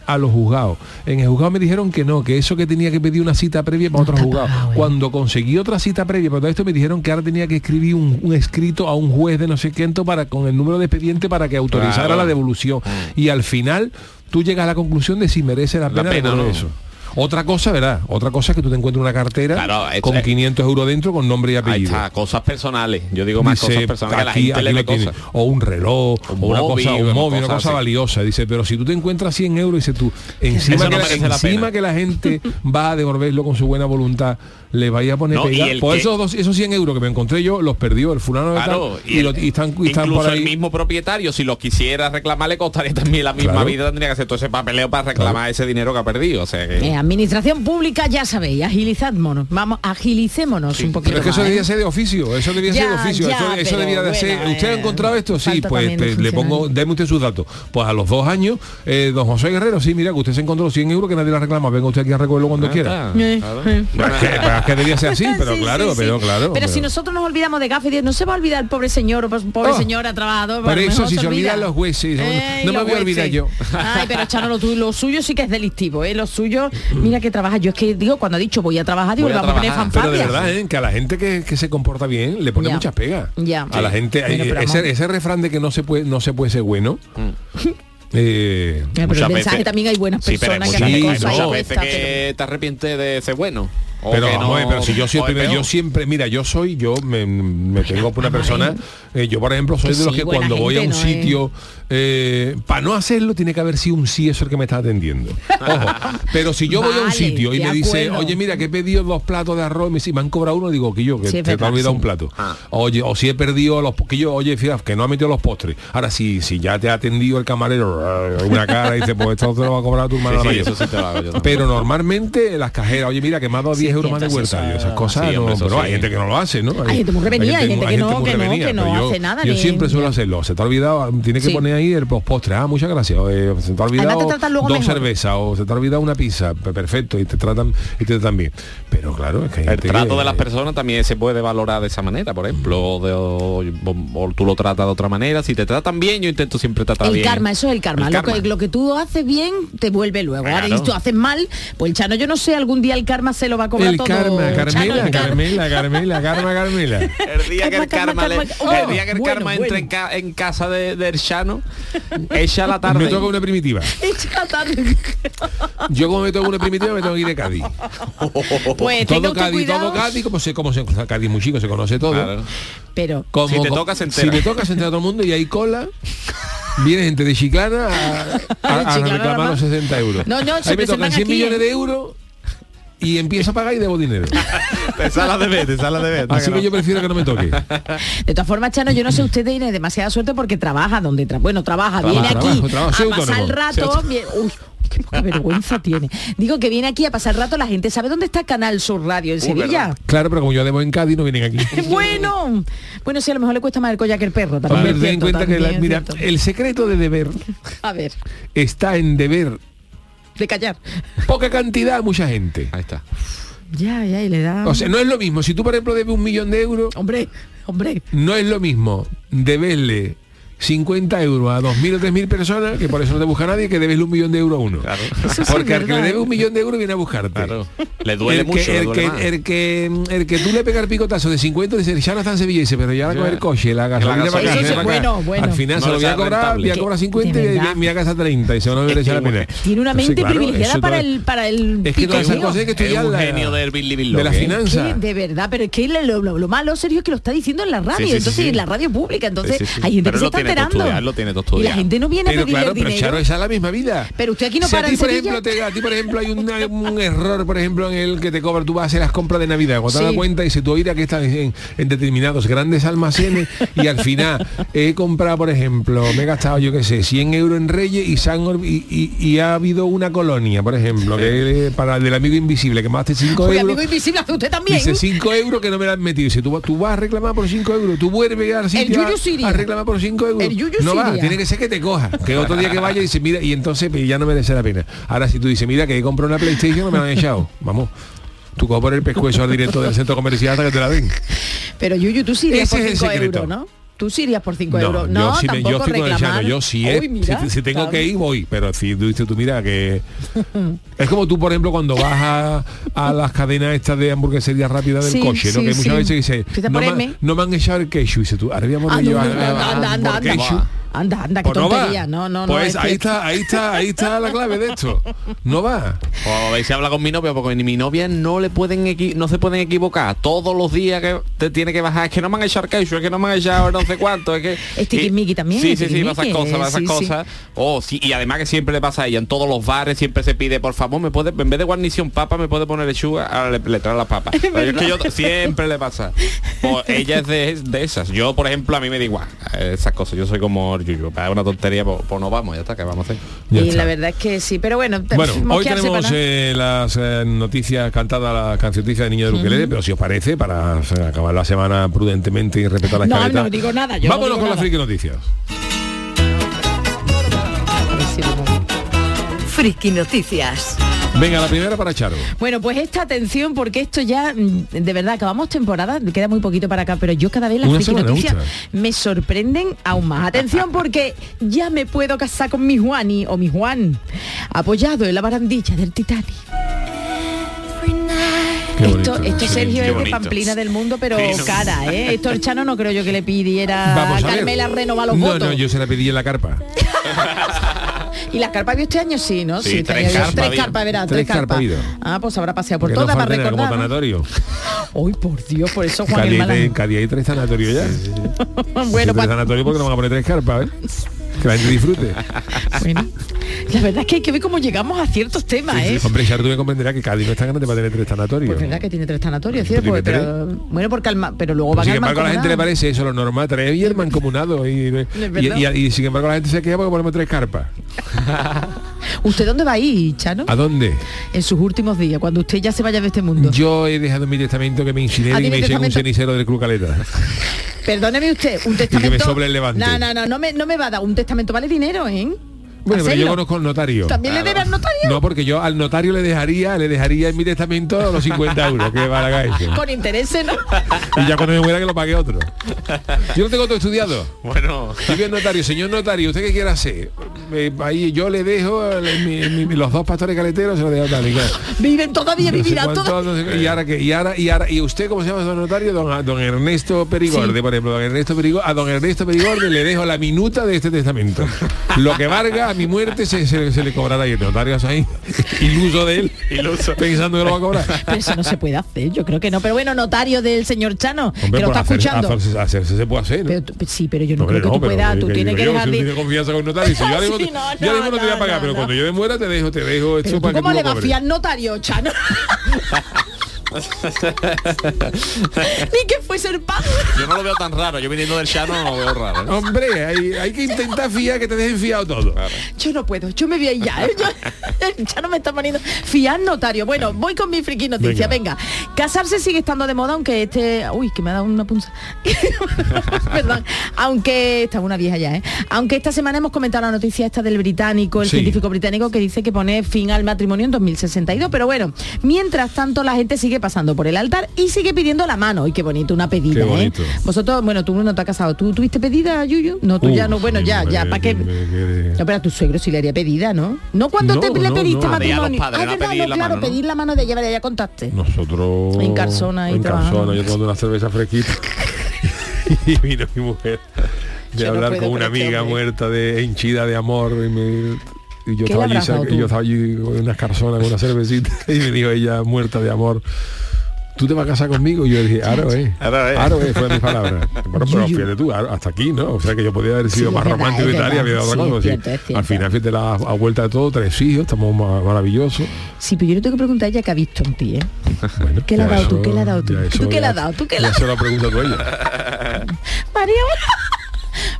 [SPEAKER 2] a los juzgados. En el juzgado me dijeron que no, que eso que tenía que pedir una cita previa para otro juzgado.
[SPEAKER 3] pagado, ¿eh?
[SPEAKER 2] Cuando conseguí otra cita previa para todo esto me dijeron que ahora tenía que escribir un, un escrito a un juez de no sé qué para con el número de expediente para que autorizara
[SPEAKER 7] Claro.
[SPEAKER 2] la devolución. Y al final tú llegas a la conclusión de si merece la
[SPEAKER 7] La
[SPEAKER 2] pena,
[SPEAKER 7] pena,
[SPEAKER 2] devolver
[SPEAKER 7] ¿no?
[SPEAKER 2] eso. Otra cosa, ¿verdad? Otra cosa es que tú te encuentres una cartera
[SPEAKER 7] Claro,
[SPEAKER 2] con
[SPEAKER 7] es-
[SPEAKER 2] 500 euros dentro con nombre y
[SPEAKER 7] Ahí
[SPEAKER 2] apellido.
[SPEAKER 7] está, cosas personales. Yo digo más
[SPEAKER 2] Dice,
[SPEAKER 7] cosas personales que la gente
[SPEAKER 2] aquí
[SPEAKER 7] cosas.
[SPEAKER 2] o un reloj
[SPEAKER 7] Un
[SPEAKER 2] o una
[SPEAKER 7] móvil,
[SPEAKER 2] cosa un móvil una
[SPEAKER 7] cosa así.
[SPEAKER 2] valiosa dice pero si tú te encuentras 100 euros dice tú encima, que
[SPEAKER 7] no
[SPEAKER 2] la, encima que la gente va a devolverlo con su buena voluntad le vaya a poner
[SPEAKER 7] No,
[SPEAKER 2] pega por
[SPEAKER 7] que-
[SPEAKER 2] esos, dos- esos 100 euros que me encontré yo los perdió el fulano de
[SPEAKER 7] Claro,
[SPEAKER 2] tal, y,
[SPEAKER 7] el-
[SPEAKER 2] lo- y están, y están
[SPEAKER 7] incluso
[SPEAKER 2] por ahí
[SPEAKER 7] el mismo propietario, si lo quisiera reclamar, le costaría también la misma
[SPEAKER 2] Claro.
[SPEAKER 7] vida, tendría que hacer todo ese papeleo para reclamar
[SPEAKER 2] Claro.
[SPEAKER 7] ese dinero que ha perdido. O sea que-
[SPEAKER 3] Eh, administración pública, ya sabéis, agilizadmonos. Vamos, agilicémonos un poquito
[SPEAKER 2] pero es que eso
[SPEAKER 3] más, ¿eh?
[SPEAKER 2] debía ser de oficio, eso debía ser de
[SPEAKER 3] Ya,
[SPEAKER 2] oficio,
[SPEAKER 3] ya,
[SPEAKER 2] eso, eso debía de
[SPEAKER 3] bueno,
[SPEAKER 2] ser. ¿Usted ha
[SPEAKER 3] eh,
[SPEAKER 2] encontrado esto? Sí, pues te- le pongo, déme usted sus datos. Pues a los dos años, eh, don José Guerrero, sí, mira que usted se encontró los 100 euros que nadie le reclama, venga usted aquí a recogerlo cuando quiera.
[SPEAKER 7] Ah,
[SPEAKER 2] Pues que, pues debía ser así, pero
[SPEAKER 3] Sí,
[SPEAKER 2] claro,
[SPEAKER 3] sí, sí.
[SPEAKER 2] pero claro.
[SPEAKER 3] Pero si nosotros nos olvidamos de gafe, no se va a olvidar el pobre señor o pues, pobre
[SPEAKER 2] Oh.
[SPEAKER 3] señora trabajador.
[SPEAKER 2] Pero
[SPEAKER 3] a lo
[SPEAKER 2] eso
[SPEAKER 3] mejor
[SPEAKER 2] sí se
[SPEAKER 3] olvida.
[SPEAKER 2] olvidan los jueces, no-
[SPEAKER 3] Eh,
[SPEAKER 2] no me voy a olvidar yo.
[SPEAKER 3] Ay, pero Chano, lo, tuyo- lo suyo sí que es delictivo, ¿eh? Lo suyo, mira que trabaja. Yo es que digo, cuando ha dicho voy a trabajar, digo,
[SPEAKER 7] Voy a
[SPEAKER 3] vamos a poner.
[SPEAKER 2] Pero de verdad, ¿eh? que a la gente que, que se comporta bien le pone
[SPEAKER 3] Ya.
[SPEAKER 2] muchas pegas.
[SPEAKER 3] Ya.
[SPEAKER 2] A la gente,
[SPEAKER 3] Bueno,
[SPEAKER 2] ese, refrán de que no se puede, no se puede ser bueno.
[SPEAKER 7] Mm.
[SPEAKER 2] eh,
[SPEAKER 3] pero el mensaje
[SPEAKER 7] veces-
[SPEAKER 3] también hay buenas
[SPEAKER 7] Sí, pero hay
[SPEAKER 3] personas que hacen cosas
[SPEAKER 2] no.
[SPEAKER 7] veces que te arrepientes de ser bueno. O
[SPEAKER 2] pero
[SPEAKER 7] que no-
[SPEAKER 2] pero si yo
[SPEAKER 7] o es
[SPEAKER 2] siempre,
[SPEAKER 7] peor.
[SPEAKER 2] yo siempre, mira, yo soy, yo me, me tengo por una persona, eh, yo por ejemplo soy
[SPEAKER 3] Que
[SPEAKER 2] de los
[SPEAKER 3] sí,
[SPEAKER 2] que cuando voy a un sitio, para no hacerlo tiene que haber sido un sí eso el que me está atendiendo. Ojo, pero si yo voy a un sitio y me dice,
[SPEAKER 3] acuerdo.
[SPEAKER 2] oye, mira, que he pedido dos platos de arroz y me, dice, me han cobrado uno, digo que yo, que
[SPEAKER 3] Sí,
[SPEAKER 2] te, te ha olvidado
[SPEAKER 3] sí.
[SPEAKER 2] un plato.
[SPEAKER 7] Ah.
[SPEAKER 2] Oye, o si he perdido los que yo, oye, fíjate, que no ha metido los postres. Ahora si, si ya te ha atendido el camarero, una cara y dice, pues esto te lo va a cobrar tu hermano
[SPEAKER 7] Sí, sí,
[SPEAKER 2] mayor.
[SPEAKER 7] eso sí te lo hago yo también.
[SPEAKER 2] Pero normalmente las cajeras, oye, mira, que me ha dado
[SPEAKER 3] Sí,
[SPEAKER 2] 10 euros más de vuelta.
[SPEAKER 3] eso-
[SPEAKER 2] y esas cosas, no, pero
[SPEAKER 7] sí.
[SPEAKER 2] hay gente que no lo hace, ¿no?
[SPEAKER 3] Hay gente muy revenida, hay gente que no, que no, que no hace nada,
[SPEAKER 2] Yo siempre suelo hacerlo. Se te ha olvidado, tiene que poner ahí el postre. Ah, muchas gracias. eh, se te ha olvidado
[SPEAKER 3] te
[SPEAKER 2] dos
[SPEAKER 3] mejor.
[SPEAKER 2] cervezas o se te ha olvidado una pizza. Pe- Perfecto, y te tratan y te tratan bien. Pero claro, es que hay
[SPEAKER 7] El
[SPEAKER 2] gente
[SPEAKER 7] trato
[SPEAKER 2] que-
[SPEAKER 7] de las personas también se puede valorar de esa manera, por ejemplo, de- o, o tú lo tratas de otra manera. Si te tratan bien, yo intento siempre tratar
[SPEAKER 3] El
[SPEAKER 7] bien.
[SPEAKER 3] karma, eso es el karma.
[SPEAKER 7] El
[SPEAKER 3] lo,
[SPEAKER 7] karma.
[SPEAKER 3] Que, lo que tú haces bien te vuelve luego. Ahora,
[SPEAKER 7] Claro.
[SPEAKER 3] y tú haces mal, pues el Chano, yo no sé, algún día el karma se lo va a cobrar
[SPEAKER 2] El
[SPEAKER 3] todo.
[SPEAKER 2] karma,
[SPEAKER 3] Chano,
[SPEAKER 2] Carmela,
[SPEAKER 3] el karma.
[SPEAKER 2] Carmela, Carmela, Carma, Carmela.
[SPEAKER 7] El día que el
[SPEAKER 3] Karma,
[SPEAKER 7] karma, le-
[SPEAKER 3] karma, karma.
[SPEAKER 7] el día que el karma
[SPEAKER 3] bueno,
[SPEAKER 7] entre en, ca- en casa de, del Chano, echa la tarde.
[SPEAKER 2] Me toca una primitiva.
[SPEAKER 3] Echa la tarde.
[SPEAKER 2] Yo como me toca una primitiva me tengo que ir de Cádiz.
[SPEAKER 3] Pues
[SPEAKER 2] todo
[SPEAKER 3] tengo
[SPEAKER 2] Cádiz,
[SPEAKER 3] cuidado.
[SPEAKER 2] todo Cádiz, como se, como se, Cádiz muy chico, se conoce todo.
[SPEAKER 7] Claro.
[SPEAKER 3] Pero
[SPEAKER 2] Como-
[SPEAKER 7] Si te
[SPEAKER 2] co-
[SPEAKER 7] toca, se
[SPEAKER 2] Si
[SPEAKER 7] entera.
[SPEAKER 2] me toca, se entera todo el mundo y hay cola. Viene gente de Chiclana a, a- a reclamar los 60 euros.
[SPEAKER 3] No, no, se
[SPEAKER 2] Ahí me tocan
[SPEAKER 3] presentan
[SPEAKER 2] 100
[SPEAKER 3] aquí,
[SPEAKER 2] millones de euros y empiezo a pagar y debo dinero.
[SPEAKER 7] Te sala de ver, te sala de ver.
[SPEAKER 2] Así que yo prefiero que no me toque.
[SPEAKER 3] de todas formas, Chano, yo no sé, usted tiene demasiada suerte porque trabaja donde tra bueno, trabaja,
[SPEAKER 2] Trabajo,
[SPEAKER 3] viene aquí
[SPEAKER 2] trabajo,
[SPEAKER 3] a pasar el rato. uy, qué poca vergüenza tiene. Digo que viene aquí a pasar el rato, la gente sabe dónde está Canal Sur Radio en Sevilla.
[SPEAKER 7] ¿verdad?
[SPEAKER 2] Claro, pero como yo debo en Cádiz, no vienen aquí.
[SPEAKER 3] Bueno, bueno, sí, a lo mejor le cuesta más el collar que el perro. También
[SPEAKER 2] ten en cuenta que, la- mira, el secreto de deber
[SPEAKER 3] A ver,
[SPEAKER 2] está en deber
[SPEAKER 3] de callar.
[SPEAKER 2] poca cantidad a mucha gente.
[SPEAKER 7] Ahí está.
[SPEAKER 3] Ya, ya, y le da...
[SPEAKER 2] O sea, no es lo mismo. Si tú, por ejemplo, debes un millón de euros,
[SPEAKER 3] hombre, hombre.
[SPEAKER 2] no es lo mismo deberle 50 euros a 2.000 o 3.000 personas, que por eso no te busca nadie, que debes un millón de euros a uno.
[SPEAKER 3] Eso sí
[SPEAKER 2] Porque
[SPEAKER 3] es
[SPEAKER 2] al que le
[SPEAKER 3] verdad,
[SPEAKER 2] debe
[SPEAKER 3] ¿eh?
[SPEAKER 2] un millón de euros viene a buscarte.
[SPEAKER 7] Claro. Le duele
[SPEAKER 2] el
[SPEAKER 7] mucho.
[SPEAKER 2] que,
[SPEAKER 7] le
[SPEAKER 2] el,
[SPEAKER 7] duele
[SPEAKER 2] que, el, que, el que tú le pegas el picotazo de 50 dice, ya no está en Sevilla, dice, pero ya va a coger el coche, la gasolina para acá,
[SPEAKER 3] sí, bueno, bueno.
[SPEAKER 2] Al final
[SPEAKER 7] No
[SPEAKER 2] se lo voy a cobrar,
[SPEAKER 7] rentable.
[SPEAKER 2] voy a cobrar
[SPEAKER 3] Que-
[SPEAKER 2] 50
[SPEAKER 3] de
[SPEAKER 2] y me voy a gastar 30 y se no me merece la pena.
[SPEAKER 3] Tiene una
[SPEAKER 2] Entonces,
[SPEAKER 3] mente
[SPEAKER 2] claro,
[SPEAKER 3] privilegiada para el para el
[SPEAKER 2] Es que todas esas cosas hay que
[SPEAKER 7] Es
[SPEAKER 2] estudiar
[SPEAKER 7] un
[SPEAKER 2] de la finanza.
[SPEAKER 3] De verdad, pero es que lo, lo- lo malo, Sergio, es que lo está diciendo en la radio,
[SPEAKER 7] Sí, sí, sí,
[SPEAKER 3] entonces
[SPEAKER 7] sí.
[SPEAKER 3] en la radio pública, entonces
[SPEAKER 7] Sí, sí, sí.
[SPEAKER 3] hay gente que se está
[SPEAKER 7] todo estudiado, lo tiene todo
[SPEAKER 3] y la gente no viene a
[SPEAKER 2] Pero
[SPEAKER 3] pedirle
[SPEAKER 2] claro, pero
[SPEAKER 3] dinero.
[SPEAKER 2] Charo, esa es la misma vida.
[SPEAKER 3] Pero usted aquí no
[SPEAKER 2] Si a
[SPEAKER 3] para
[SPEAKER 2] ti,
[SPEAKER 3] en
[SPEAKER 2] por ejemplo, te, a ti, por ejemplo, hay un, un error, por ejemplo, en el que te cobra, tú vas a hacer las compras de Navidad, cuando te das cuenta y se tú ir que estás en, en determinados grandes almacenes y al final he comprado, por ejemplo, me he gastado, yo qué sé, 100 euros en Reyes y, ol- y, y- y ha habido una colonia, por ejemplo, que es para el del amigo invisible, que me gaste 5
[SPEAKER 3] Uy,
[SPEAKER 2] euros.
[SPEAKER 3] amigo invisible, hace usted también.
[SPEAKER 2] Dice 5 euros que no me la han metido. Dice, tú, vas- tú vas a reclamar por 5 euros. Tú vuelves al sitio a- a, reclamar por 5 euros.
[SPEAKER 3] El Yuyu
[SPEAKER 2] no va,
[SPEAKER 3] iría.
[SPEAKER 2] tiene que ser que te coja. Que otro día que vaya y dice, mira, y entonces pues, ya no merece la pena. Ahora si tú dices, mira, que he comprado una PlayStation no me la han echado. Vamos. Tú coges por el pescuezo al directo del centro comercial hasta que te la den.
[SPEAKER 3] Pero Yuyu, tú sí irías
[SPEAKER 2] Ese
[SPEAKER 3] por
[SPEAKER 2] es el
[SPEAKER 3] 5
[SPEAKER 2] secreto.
[SPEAKER 3] euros, ¿no? Tú sí irías por 5 euros. No,
[SPEAKER 2] yo, sí me- yo estoy con el
[SPEAKER 3] reclamar.
[SPEAKER 2] Yo sí, eh,
[SPEAKER 3] Uy, mira,
[SPEAKER 2] si, si tengo
[SPEAKER 3] claro.
[SPEAKER 2] que ir, voy. Pero si tú dices, tú mira que... es como tú, por ejemplo, cuando vas a, a las cadenas estas de hamburguesería rápida del
[SPEAKER 3] Sí,
[SPEAKER 2] coche, ¿no?
[SPEAKER 3] sí,
[SPEAKER 2] que muchas
[SPEAKER 3] sí.
[SPEAKER 2] veces dice,
[SPEAKER 3] Empieza
[SPEAKER 2] no, me, no me han echado el queso. Y dice tú, ahora vamos a
[SPEAKER 3] Ah, no, no, anda, anda, anda, anda. Anda, qué
[SPEAKER 2] Pues no va.
[SPEAKER 3] tontería. No, no, no.
[SPEAKER 2] Pues
[SPEAKER 3] es
[SPEAKER 2] ahí
[SPEAKER 3] que-
[SPEAKER 2] está, ahí está, ahí está la clave de esto. No va.
[SPEAKER 7] O a ver si habla con mi novia, porque mi novia no le pueden equi- no se pueden equivocar. Todos los días que te tiene que bajar, es que no me han echado queso, es que no me han echado no sé cuánto, es que.
[SPEAKER 3] Es tiquismiqui también,
[SPEAKER 7] Sí,
[SPEAKER 3] es
[SPEAKER 7] sí, sí, va esas cosas, va esas
[SPEAKER 3] sí, sí.
[SPEAKER 7] cosas. Oh, sí, y además que siempre le pasa a ella, en todos los bares siempre se pide, por favor, me puede, en vez de guarnición papa, me puede poner lechuga, ahora le, le trae las papas. Pero es que yo siempre le pasa. Pues ella es de, de esas. Yo, por ejemplo, a mí me da igual eh, esas cosas. Yo soy como Yuyu, para una tontería, pues, pues no vamos, ya está, que vamos a hacer.
[SPEAKER 2] Ya
[SPEAKER 3] y
[SPEAKER 2] está.
[SPEAKER 3] la verdad es que sí, pero bueno, te-
[SPEAKER 2] Bueno, hoy tenemos eh, las eh, noticias cantadas, la cancioncita de Niña de Ukelele, pero si os parece, para o sea, acabar la semana prudentemente y respetar la
[SPEAKER 3] No,
[SPEAKER 2] escaleta.
[SPEAKER 3] no digo nada, yo no
[SPEAKER 2] Vámonos
[SPEAKER 3] digo
[SPEAKER 2] con las friki noticias.
[SPEAKER 5] Friki Noticias.
[SPEAKER 2] Venga, la primera para Charo.
[SPEAKER 3] Bueno, pues esta atención, porque esto ya, mm, de verdad, acabamos temporada, queda muy poquito para acá, pero yo cada vez las noticias me sorprenden aún más. Atención, porque ya me puedo casar con mi Juani o mi Juan, apoyado en la barandilla del Titanic.
[SPEAKER 2] Qué
[SPEAKER 3] Esto,
[SPEAKER 2] bonito,
[SPEAKER 3] esto Sergio es de. Pamplina del mundo, pero
[SPEAKER 7] Sí, no.
[SPEAKER 3] cara, ¿eh? Esto el Chano no creo yo que le pidiera
[SPEAKER 2] Vamos
[SPEAKER 3] a. Carmela renovar los
[SPEAKER 2] No,
[SPEAKER 3] votos.
[SPEAKER 2] no, yo se la pedí en la carpa.
[SPEAKER 3] Y las carpas vio este año sí, ¿no?
[SPEAKER 7] Sí,
[SPEAKER 3] este
[SPEAKER 7] tres carpas
[SPEAKER 3] tres carpas, verás,
[SPEAKER 2] Tres
[SPEAKER 3] tres
[SPEAKER 2] carpas habido.
[SPEAKER 3] Ah, pues habrá paseado por
[SPEAKER 2] no
[SPEAKER 3] todas para
[SPEAKER 2] como
[SPEAKER 3] recordar.
[SPEAKER 2] tanatorio.
[SPEAKER 3] Uy, por Dios, por eso Juan
[SPEAKER 2] Cádiz
[SPEAKER 3] el Malán.
[SPEAKER 2] en Cádiz hay tres sanatorios ya.
[SPEAKER 3] Bueno,
[SPEAKER 2] tres
[SPEAKER 3] pues,
[SPEAKER 2] sanatorios porque no van a poner tres carpas, ¿eh? Que la gente disfrute.
[SPEAKER 3] bueno, la verdad es que hay que ver cómo llegamos a ciertos temas, ¿eh?
[SPEAKER 2] Hombre, Charo, tú me comprenderás que Cádiz no está grande para tener tres sanatorios.
[SPEAKER 3] Pues verdad que tiene tres sanatorios, ¿cierto? Pues, pero, bueno, porque al ma- pero luego
[SPEAKER 2] Pues
[SPEAKER 3] van
[SPEAKER 2] sin embargo a la gente le parece eso lo normal, tres y el mancomunado y, y,
[SPEAKER 3] verdad.
[SPEAKER 2] y- y sin embargo la gente se queja porque ponemos tres carpas.
[SPEAKER 3] ¿Usted dónde va a ir, Chano?
[SPEAKER 2] ¿A dónde?
[SPEAKER 3] En sus últimos días, cuando usted ya se vaya de este mundo.
[SPEAKER 2] Yo he dejado en mi testamento que me
[SPEAKER 3] Ah,
[SPEAKER 2] incineren y
[SPEAKER 3] ¿tiene
[SPEAKER 2] me echen un cenicero del Club Caleta.
[SPEAKER 3] Perdóneme usted, un
[SPEAKER 2] me
[SPEAKER 3] testamento...
[SPEAKER 2] sobre el levante.
[SPEAKER 3] No, no, no, no me, no me va a dar. Un testamento vale dinero, ¿eh?
[SPEAKER 2] Bueno, pero yo conozco al notario.
[SPEAKER 3] ¿También le debe al notario?
[SPEAKER 2] No, porque yo al notario le dejaría, le dejaría en mi testamento los 50 euros que va a la eso.
[SPEAKER 3] Con intereses, ¿no?
[SPEAKER 2] Y ya cuando me muera que lo pague otro. Yo no tengo todo estudiado.
[SPEAKER 7] Bueno,
[SPEAKER 2] Y bien notario, señor notario, ¿usted qué quiere hacer? Eh, ahí yo le dejo el- mi- mi- los dos pastores caleteros, se los dejo tal y claro.
[SPEAKER 3] Viven todavía,
[SPEAKER 2] No sé
[SPEAKER 3] vivirán
[SPEAKER 2] cuánto,
[SPEAKER 3] todavía.
[SPEAKER 2] no sé qué, y ahora que y ahora y ahora y usted cómo se llama don notario don, don Ernesto Perigorde
[SPEAKER 3] Sí.
[SPEAKER 2] por ejemplo don Ernesto Perigorde a don Ernesto Perigorde le dejo la minuta de este testamento lo que valga a mi muerte se, se- se le cobrará y el notario está ahí iluso de él
[SPEAKER 7] Iluso.
[SPEAKER 2] pensando que lo va a cobrar
[SPEAKER 3] Pero eso no se puede hacer, yo creo que no. Pero bueno, notario del señor Chano, que lo
[SPEAKER 2] pues
[SPEAKER 3] está
[SPEAKER 2] hacer-
[SPEAKER 3] escuchando.
[SPEAKER 2] hacerse, hacerse se puede hacer ¿no?
[SPEAKER 3] Pero tú- sí, pero yo no
[SPEAKER 2] Hombre,
[SPEAKER 3] creo que tú
[SPEAKER 2] pero
[SPEAKER 3] puedas,
[SPEAKER 2] que-
[SPEAKER 3] tú
[SPEAKER 2] que
[SPEAKER 3] tienes
[SPEAKER 2] digo
[SPEAKER 3] que dejar de...
[SPEAKER 2] tú confianza con el notario si yo ahora mismo,
[SPEAKER 3] Sí, no,
[SPEAKER 2] yo no,
[SPEAKER 3] no,
[SPEAKER 2] te voy a pagar
[SPEAKER 3] no,
[SPEAKER 2] pero
[SPEAKER 3] no.
[SPEAKER 2] cuando yo me muera te dejo te dejo esto
[SPEAKER 3] tú
[SPEAKER 2] para que
[SPEAKER 3] ¿Cómo
[SPEAKER 2] tú
[SPEAKER 3] le vas a fiar notario, Chano? Ni que fuese el padre.
[SPEAKER 7] yo no lo veo tan raro. Yo viniendo del Chano no lo veo raro. ¿eh?
[SPEAKER 2] hombre hay, hay que intentar fiar que te dejen fiado todo
[SPEAKER 3] Yo no puedo, yo me voy a ir ya. ¿eh? Yo- ya no me está poniendo. Fiar notario. Bueno, voy con mi friki noticia. Venga. Casarse sigue estando de moda, aunque este. Uy, que me ha dado una punza. Perdón. Aunque. Está una vieja ya, ¿eh? Aunque esta semana hemos comentado la noticia esta del británico, el
[SPEAKER 2] Sí.
[SPEAKER 3] científico británico que dice que pone fin al matrimonio en 2062. Pero bueno, mientras tanto la gente sigue pasando por el altar y sigue pidiendo la mano. Y qué bonito, una pedida,
[SPEAKER 2] Qué
[SPEAKER 3] ¿eh? Vosotros, bueno, tú no te has casado. ¿Tú tuviste pedida, Yuyu? No, tú ya no, bueno,
[SPEAKER 2] sí,
[SPEAKER 3] ya, ya, ¿para qué?
[SPEAKER 2] me
[SPEAKER 3] No, pero a tu suegro sí le haría pedida, ¿no? No cuando
[SPEAKER 2] No,
[SPEAKER 3] te le pediste
[SPEAKER 2] no.
[SPEAKER 7] De a los
[SPEAKER 3] matrimonio.
[SPEAKER 7] padres,
[SPEAKER 3] Ah, verdad,
[SPEAKER 7] pedir
[SPEAKER 3] no,
[SPEAKER 7] la
[SPEAKER 3] claro,
[SPEAKER 7] mano, ¿no?
[SPEAKER 3] pedir la mano de ella, ya contaste.
[SPEAKER 2] Nosotros
[SPEAKER 3] En Carsona ahí
[SPEAKER 2] en. Carsona, yo tomando una cerveza fresquita y vino mi mujer de
[SPEAKER 3] Yo
[SPEAKER 2] hablar con una amiga muerta de hinchida de amor y, me- y yo
[SPEAKER 3] ¿Qué
[SPEAKER 2] estaba allí
[SPEAKER 3] dado
[SPEAKER 2] y yo estaba allí con unas carzonas con una cervecita y me dijo ella muerta de amor ¿Tú te vas a casar conmigo? Y yo dije, Aro, eh.
[SPEAKER 7] Aro, eh.
[SPEAKER 2] Eh, fue mi palabra. Bueno, pero fíjate tú, hasta aquí, ¿no? O sea que yo podía haber sido
[SPEAKER 3] Sí,
[SPEAKER 2] más
[SPEAKER 3] es
[SPEAKER 2] romántico
[SPEAKER 3] es
[SPEAKER 2] y tal y había dado otra cosa.
[SPEAKER 3] es
[SPEAKER 2] sí.
[SPEAKER 3] es.
[SPEAKER 2] Al final, fíjate, la, a vuelta de todo, tres hijos, estamos ma- maravillosos.
[SPEAKER 3] Sí, pero yo le tengo que preguntar a ella qué ha visto en ti, ¿eh?
[SPEAKER 2] Bueno,
[SPEAKER 3] ¿Qué le ha dado tú? ¿Qué le ha dado tú? ¿Tú qué le has dado? ¿Tú qué le
[SPEAKER 2] ya
[SPEAKER 3] has
[SPEAKER 2] se lo pregunta tú a ella.
[SPEAKER 3] María.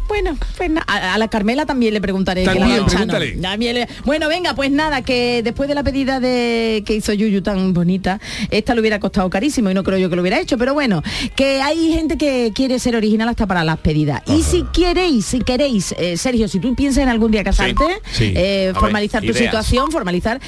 [SPEAKER 3] Bueno, pues a, a la Carmela también le preguntaré.
[SPEAKER 2] También, pregúntale.
[SPEAKER 3] También le- Bueno, venga, pues nada, que después de la pedida de que hizo Yuyu tan bonita, esta le hubiera costado carísimo y no creo yo que lo hubiera hecho, pero bueno, que hay gente que quiere ser original hasta para las pedidas. Y si queréis, si queréis, eh, Sergio, si tú piensas en algún día casarte,
[SPEAKER 2] sí.
[SPEAKER 3] eh,
[SPEAKER 7] ver,
[SPEAKER 3] formalizar tu
[SPEAKER 7] ideas.
[SPEAKER 3] situación, formalizar,